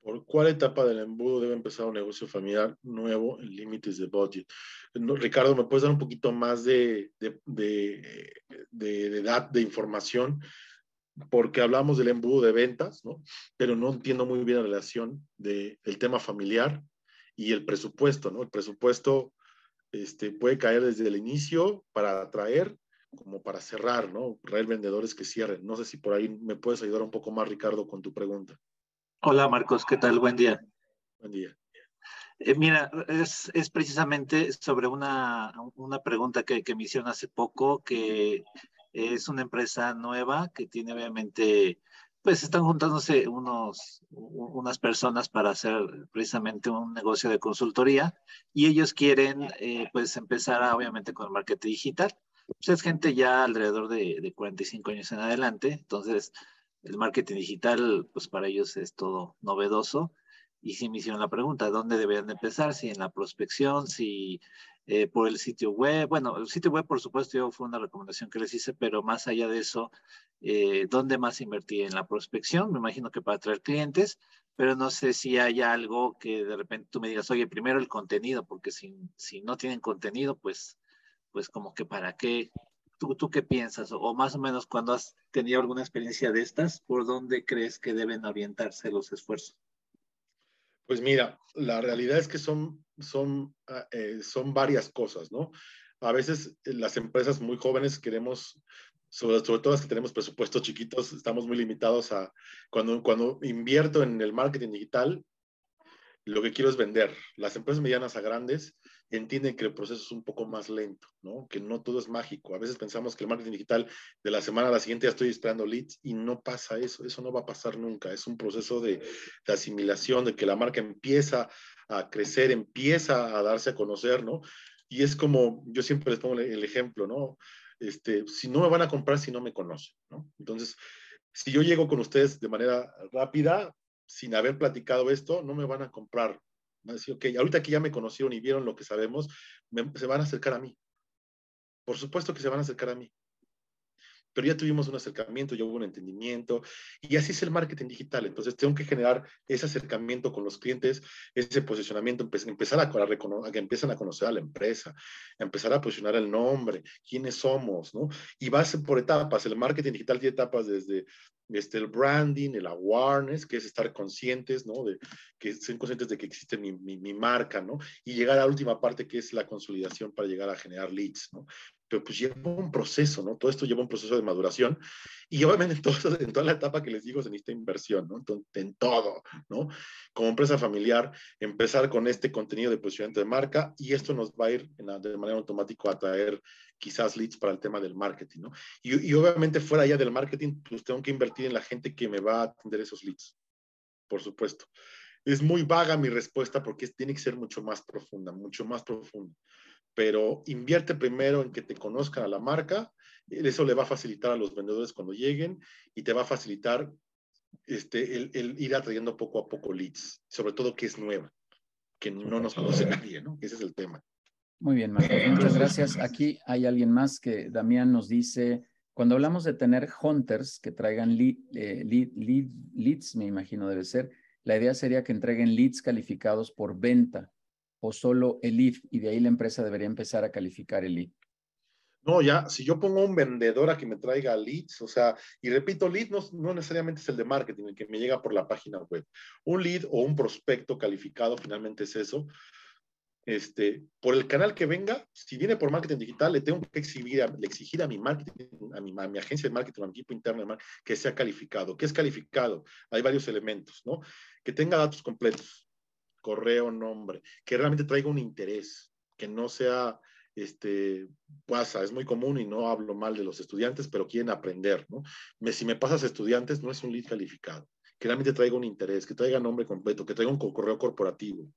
¿Por cuál etapa del embudo debe empezar un negocio familiar nuevo en límites de budget? Ricardo, ¿me puedes dar un poquito más de, de, de, de, de información porque hablamos del embudo de ventas, ¿no? Pero no entiendo muy bien la relación del tema familiar y el presupuesto, ¿no? El presupuesto este, puede caer desde el inicio para atraer como para cerrar, ¿no? Traer vendedores que cierren. No sé si por ahí me puedes ayudar un poco más, Ricardo, con tu pregunta. Hola, Marcos, ¿qué tal? Buen día. Buen día. Eh, mira, es, es, precisamente sobre una, una pregunta que, que me hicieron hace poco, que es una empresa nueva que tiene obviamente, pues están juntándose unos, unas personas para hacer precisamente un negocio de consultoría y ellos quieren eh, pues empezar obviamente con el marketing digital. Pues es gente ya alrededor de, de 45 años en adelante, entonces el marketing digital pues para ellos es todo novedoso y si me hicieron la pregunta, ¿dónde deberían empezar? Si en la prospección, si eh, por el sitio web. Bueno, el sitio web, por supuesto, yo fue una recomendación que les hice, pero más allá de eso, eh, ¿dónde más invertí? En la prospección, me imagino que para atraer clientes, pero no sé si hay algo que de repente tú me digas, oye, primero el contenido, porque si, si no tienen contenido, pues, pues como que para qué, ¿Tú, ¿Tú, qué piensas? O, más o menos cuando has tenido alguna experiencia de estas, ¿por dónde crees que deben orientarse los esfuerzos? Pues mira, la realidad es que son, son, ah, eh, son varias cosas, ¿no? A veces eh, las empresas muy jóvenes queremos, sobre, sobre todo las que tenemos presupuestos chiquitos, estamos muy limitados a, cuando, cuando invierto en el marketing digital, lo que quiero es vender. Las empresas medianas a grandes entienden que el proceso es un poco más lento, ¿no? Que no todo es mágico. A veces pensamos que el marketing digital de la semana a la siguiente ya estoy esperando leads y no pasa eso. Eso no va a pasar nunca. Es un proceso de, asimilación, de que la marca empieza a crecer, empieza a darse a conocer, ¿no? Y es como, yo siempre les pongo el ejemplo, ¿no? Este, si no me van a comprar si no me conocen, ¿no? Entonces, si yo llego con ustedes de manera rápida, sin haber platicado esto, no me van a comprar. Van a decir, ok, ahorita que ya me conocieron y vieron lo que sabemos, se van a acercar a mí. Por supuesto que se van a acercar a mí pero ya tuvimos un acercamiento, ya hubo un entendimiento, y así es el marketing digital. Entonces, tengo que generar ese acercamiento con los clientes, ese posicionamiento, empezar a, que empiecen a conocer a la empresa, empezar a posicionar el nombre, quiénes somos, ¿no? Y va a ser por etapas. El marketing digital tiene etapas desde este, el branding, el awareness, que es estar conscientes, ¿no? De que estén conscientes de que existe mi, marca, ¿no? Y llegar a la última parte, que es la consolidación para llegar a generar leads, ¿no? pero pues lleva un proceso, ¿no? Todo esto lleva un proceso de maduración y obviamente [LAUGHS] en toda la etapa que les digo se necesita inversión, ¿no? Entonces, en todo, ¿no? Como empresa familiar, empezar con este contenido de posicionamiento de marca y esto nos va a ir de manera automática a traer quizás leads para el tema del marketing, ¿no? Y, y obviamente fuera ya del marketing, pues tengo que invertir en la gente que me va a atender esos leads, por supuesto. Es muy vaga mi respuesta porque tiene que ser mucho más profunda, mucho más profunda pero invierte primero en que te conozcan a la marca, eso le va a facilitar a los vendedores cuando lleguen y te va a facilitar este, el, ir atrayendo poco a poco leads, sobre todo que es nueva, que no nos conoce [LAUGHS] nadie, ¿no? Ese es el tema. Muy bien, muchas gracias. Aquí hay alguien más que Damián nos dice, cuando hablamos de tener hunters que traigan eh, leads, me imagino debe ser, la idea sería que entreguen leads calificados por venta o solo el lead y de ahí la empresa debería empezar a calificar el lead? No, ya, si yo pongo un vendedor a que me traiga leads, o sea, y repito, lead no, no, necesariamente es el de marketing, el que me llega por la página web. Un lead o un prospecto calificado finalmente es eso. Este, por el canal que venga, si viene por marketing digital, le tengo que exigir a mi marketing, a mi, a mi agencia de marketing, a mi equipo interno, que sea calificado. ¿Qué es calificado? Hay varios elementos, ¿no? Que tenga datos completos, correo, nombre, que realmente traiga un interés, que no sea, este, pasa, es muy común y no hablo mal de los estudiantes, pero quieren aprender, ¿no? Me, si me pasas estudiantes, no es un lead calificado, que realmente traiga un interés, que traiga nombre completo, que traiga un correo corporativo,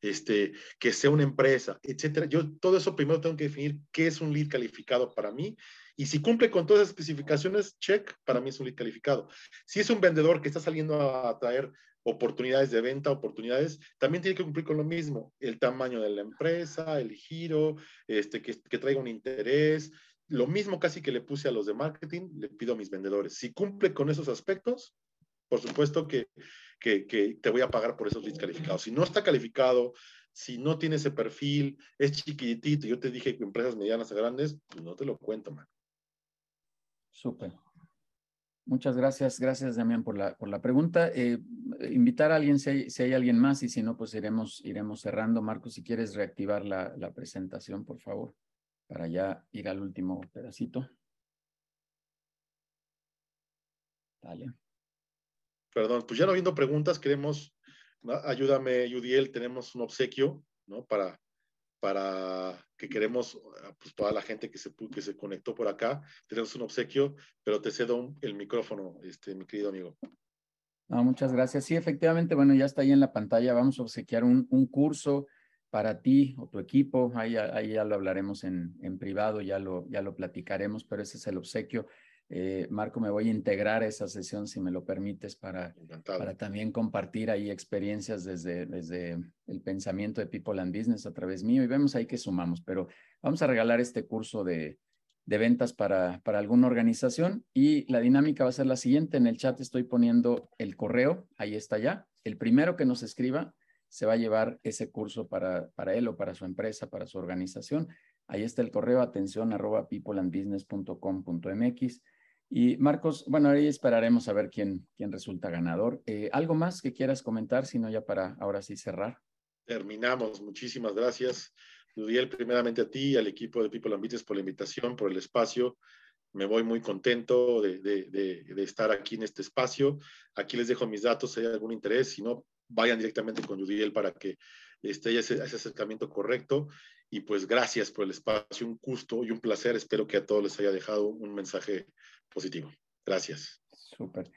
este, que sea una empresa, etcétera. Yo todo eso primero tengo que definir qué es un lead calificado para mí y si cumple con todas las especificaciones, check, para mí es un lead calificado. Si es un vendedor que está saliendo a traer oportunidades de venta, oportunidades, también tiene que cumplir con lo mismo, el tamaño de la empresa, el giro, este, que, que traiga un interés, lo mismo casi que le puse a los de marketing, le pido a mis vendedores. Si cumple con esos aspectos, por supuesto que, te voy a pagar por esos leads calificados. Si no está calificado, si no tiene ese perfil, es chiquitito, yo te dije que empresas medianas a grandes, pues no te lo cuento, man. Súper. Muchas gracias, gracias Damián por la, por la pregunta. Eh, invitar a alguien si hay, si hay, alguien más y si no, pues iremos, iremos cerrando. Marcos, si quieres reactivar la, la presentación, por favor, para ya ir al último pedacito. Dale. Perdón, pues ya no habiendo preguntas, queremos, ayúdame, Yudiel, tenemos un obsequio, ¿no? Para, para que queremos, ah, pues toda la gente que se, que se conectó por acá, tenemos un obsequio, pero te cedo el micrófono, este, mi querido amigo. No, muchas gracias. Sí, efectivamente, bueno, ya está ahí en la pantalla. Vamos a obsequiar un, un curso para ti o tu equipo. Ahí, ahí ya lo hablaremos en, en privado, ya lo, ya lo platicaremos, pero ese es el obsequio. Eh, Marco, me voy a integrar a esa sesión, si me lo permites, para, para también compartir ahí experiencias desde, desde el pensamiento de People and Business a través mío y vemos ahí que sumamos, pero vamos a regalar este curso de, de ventas para, para alguna organización y la dinámica va a ser la siguiente. En el chat estoy poniendo el correo, ahí está ya. El primero que nos escriba se va a llevar ese curso para, para él o para su empresa, para su organización. Ahí está el correo atención arroba peopleandbusiness.com.mx. Y Marcos, bueno, ahí esperaremos a ver quién, quién resulta ganador. Eh, ¿Algo más que quieras comentar, sino ya para ahora sí cerrar? Terminamos. Muchísimas gracias. Ludiel, primeramente a ti y al equipo de People Ambites por la invitación, por el espacio. Me voy muy contento de, de, de, estar aquí en este espacio. Aquí les dejo mis datos si hay algún interés. Si no, vayan directamente con Ludiel para que esté ese, ese acercamiento correcto. Y pues gracias por el espacio, un gusto y un placer. Espero que a todos les haya dejado un mensaje positivo. Gracias. Súper.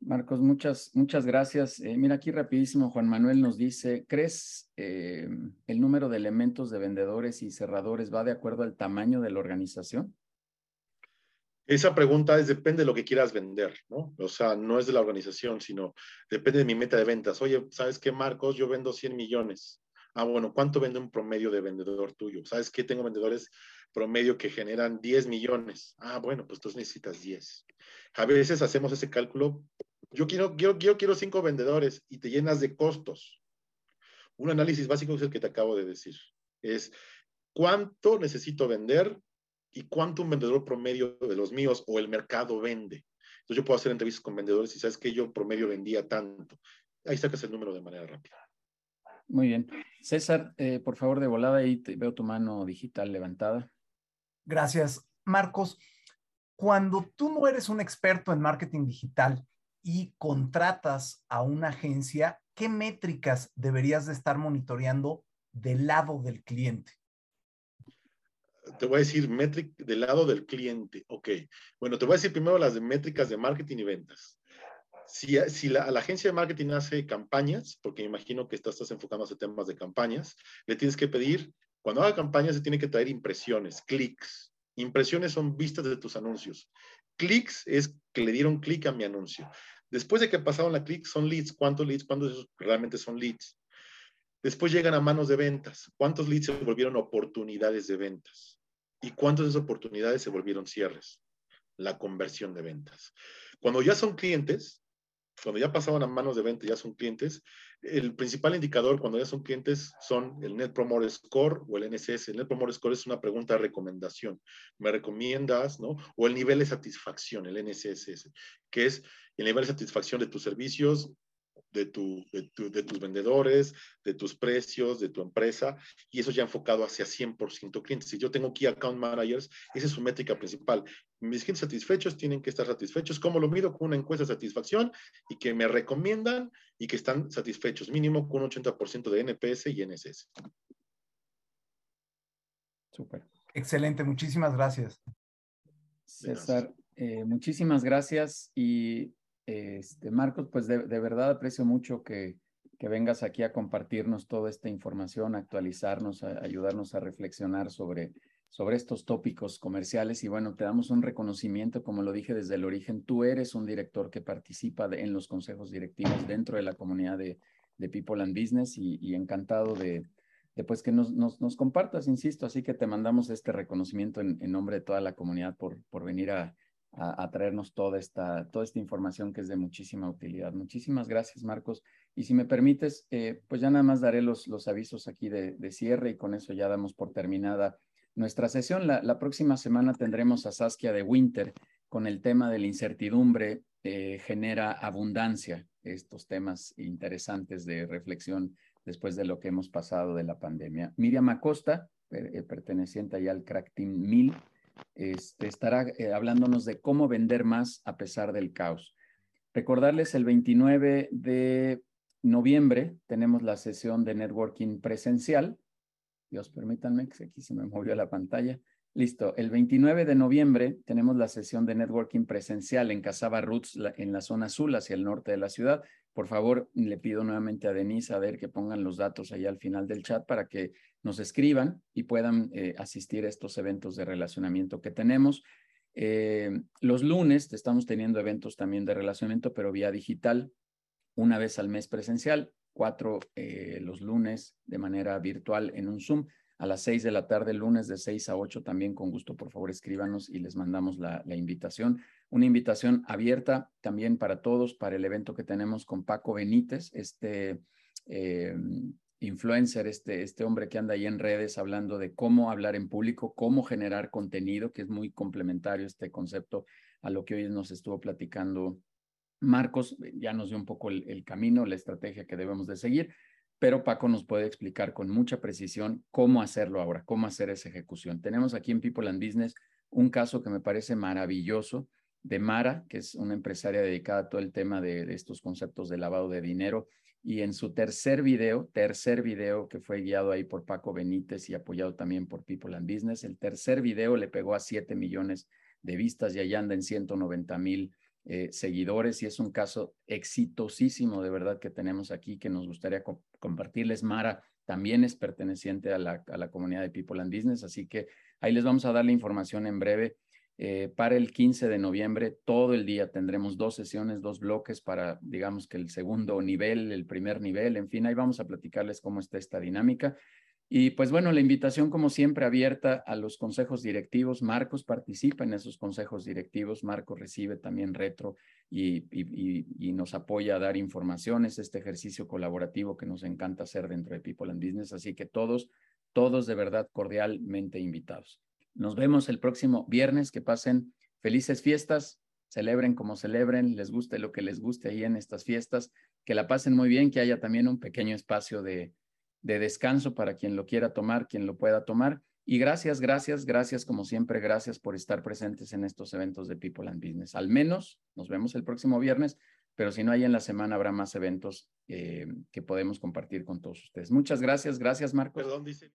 Marcos, muchas, muchas gracias. Eh, mira, aquí rapidísimo, Juan Manuel nos dice, ¿crees eh, el número de elementos de vendedores y cerradores va de acuerdo al tamaño de la organización? Esa pregunta es, depende de lo que quieras vender, ¿no? O sea, no es de la organización, sino depende de mi meta de ventas. Oye, ¿sabes qué, Marcos? Yo vendo 100 millones. Ah, bueno, ¿cuánto vende un promedio de vendedor tuyo? ¿Sabes qué? Tengo vendedores promedio que generan 10 millones. Ah, bueno, pues tú necesitas 10. A veces hacemos ese cálculo. Yo quiero, yo, yo quiero cinco vendedores y te llenas de costos. Un análisis básico es el que te acabo de decir. Es cuánto necesito vender y cuánto un vendedor promedio de los míos o el mercado vende. Entonces yo puedo hacer entrevistas con vendedores y sabes que yo promedio vendía tanto. Ahí sacas el número de manera rápida. Muy bien. César, eh, por favor, de volada ahí te veo tu mano digital levantada. Gracias, Marcos. Cuando tú no eres un experto en marketing digital y contratas a una agencia, ¿qué métricas deberías de estar monitoreando del lado del cliente? Te voy a decir métrica del lado del cliente. Ok. Bueno, te voy a decir primero las de métricas de marketing y ventas. Si, si la, agencia de marketing hace campañas, porque me imagino que estás, estás enfocando a temas de campañas, le tienes que pedir, cuando haga campañas, se tiene que traer impresiones, clics. Impresiones son vistas de tus anuncios. Clics es que le dieron clic a mi anuncio. Después de que pasaron la clic, son leads. ¿Cuántos leads? ¿Cuántos realmente son leads? Después llegan a manos de ventas. ¿Cuántos leads se volvieron oportunidades de ventas? ¿Y cuántas de esas oportunidades se volvieron cierres? La conversión de ventas. Cuando ya son clientes, cuando ya pasaban a manos de venta, ya son clientes, el principal indicador cuando ya son clientes son el Net Promoter Score o el NSS. El Net Promoter Score es una pregunta de recomendación. ¿Me recomiendas, no? O el nivel de satisfacción, el NSS, que es el nivel de satisfacción de tus servicios, de, tu, de, tus vendedores, de tus precios, de tu empresa, y eso ya enfocado hacia 100% clientes. Si yo tengo Key Account Managers, esa es su métrica principal. Mis clientes satisfechos tienen que estar satisfechos. ¿Cómo lo mido? Con una encuesta de satisfacción y que me recomiendan y que están satisfechos, mínimo con un 80% de NPS y NSS. Súper. Excelente, muchísimas gracias. César, eh, muchísimas gracias y este, Marcos, pues de, verdad aprecio mucho que, que, vengas aquí a compartirnos toda esta información, actualizarnos, ayudarnos a reflexionar sobre, sobre estos tópicos comerciales. Y bueno, te damos un reconocimiento, como lo dije desde el origen, tú eres un director que participa en los consejos directivos dentro de la comunidad de, de People and Business y, encantado de, de pues, que nos, nos, nos, compartas, insisto. Así que te mandamos este reconocimiento en, en nombre de toda la comunidad por, por venir a a, traernos toda esta, toda esta información que es de muchísima utilidad. Muchísimas gracias, Marcos. Y si me permites, eh, pues ya nada más daré los, los avisos aquí de, cierre y con eso ya damos por terminada nuestra sesión. La, próxima semana tendremos a Saskia de Winter con el tema de la incertidumbre eh, genera abundancia, estos temas interesantes de reflexión después de lo que hemos pasado de la pandemia. Miriam Acosta, eh, perteneciente allá al Crack Team 1000, este, estará eh, hablándonos de cómo vender más a pesar del caos. Recordarles el 29 de noviembre tenemos la sesión de networking presencial. Dios permítanme que aquí se me movió la pantalla. Listo, el 29 de noviembre tenemos la sesión de networking presencial en Casaba Roots, en la zona azul, hacia el norte de la ciudad. Por favor, le pido nuevamente a Denise a ver que pongan los datos ahí al final del chat para que nos escriban y puedan eh, asistir a estos eventos de relacionamiento que tenemos. Eh, los lunes estamos teniendo eventos también de relacionamiento, pero vía digital, una vez al mes presencial, cuatro eh, los lunes de manera virtual en un Zoom a las seis de la tarde, lunes de seis a ocho, también con gusto, por favor, escríbanos y les mandamos la, invitación. Una invitación abierta también para todos, para el evento que tenemos con Paco Benítez, este influencer, este, este hombre que anda ahí en redes hablando de cómo hablar en público, cómo generar contenido, que es muy complementario este concepto a lo que hoy nos estuvo platicando Marcos, ya nos dio un poco el camino, la estrategia que debemos de seguir pero Paco nos puede explicar con mucha precisión cómo hacerlo ahora, cómo hacer esa ejecución. Tenemos aquí en People and Business un caso que me parece maravilloso de Mara, que es una empresaria dedicada a todo el tema de, estos conceptos de lavado de dinero. Y en su tercer video, tercer video que fue guiado ahí por Paco Benítez y apoyado también por People and Business, el tercer video le pegó a 7 millones de vistas y allá anda en 190 mil eh, seguidores y es un caso exitosísimo de verdad que tenemos aquí que nos gustaría compartirles. Mara también es perteneciente a la, a la, comunidad de People and Business, así que ahí les vamos a dar la información en breve. Eh, para el 15 de noviembre, todo el día tendremos dos sesiones, dos bloques para, digamos que el segundo nivel, el primer nivel, en fin, ahí vamos a platicarles cómo está esta dinámica. Y pues bueno, la invitación como siempre abierta a los consejos directivos. Marcos participa en esos consejos directivos. Marcos recibe también retro y, y, nos apoya a dar informaciones, este ejercicio colaborativo que nos encanta hacer dentro de People and Business. Así que todos, todos de verdad cordialmente invitados. Nos vemos el próximo viernes. Que pasen felices fiestas. Celebren como celebren, les guste lo que les guste ahí en estas fiestas, que la pasen muy bien, que haya también un pequeño espacio de, de descanso para quien lo quiera tomar, quien lo pueda tomar. Y gracias, gracias, gracias como siempre, gracias por estar presentes en estos eventos de People and Business. Al menos nos vemos el próximo viernes, pero si no hay en la semana habrá más eventos eh, que podemos compartir con todos ustedes. Muchas gracias, gracias Marcos. Perdón, dice.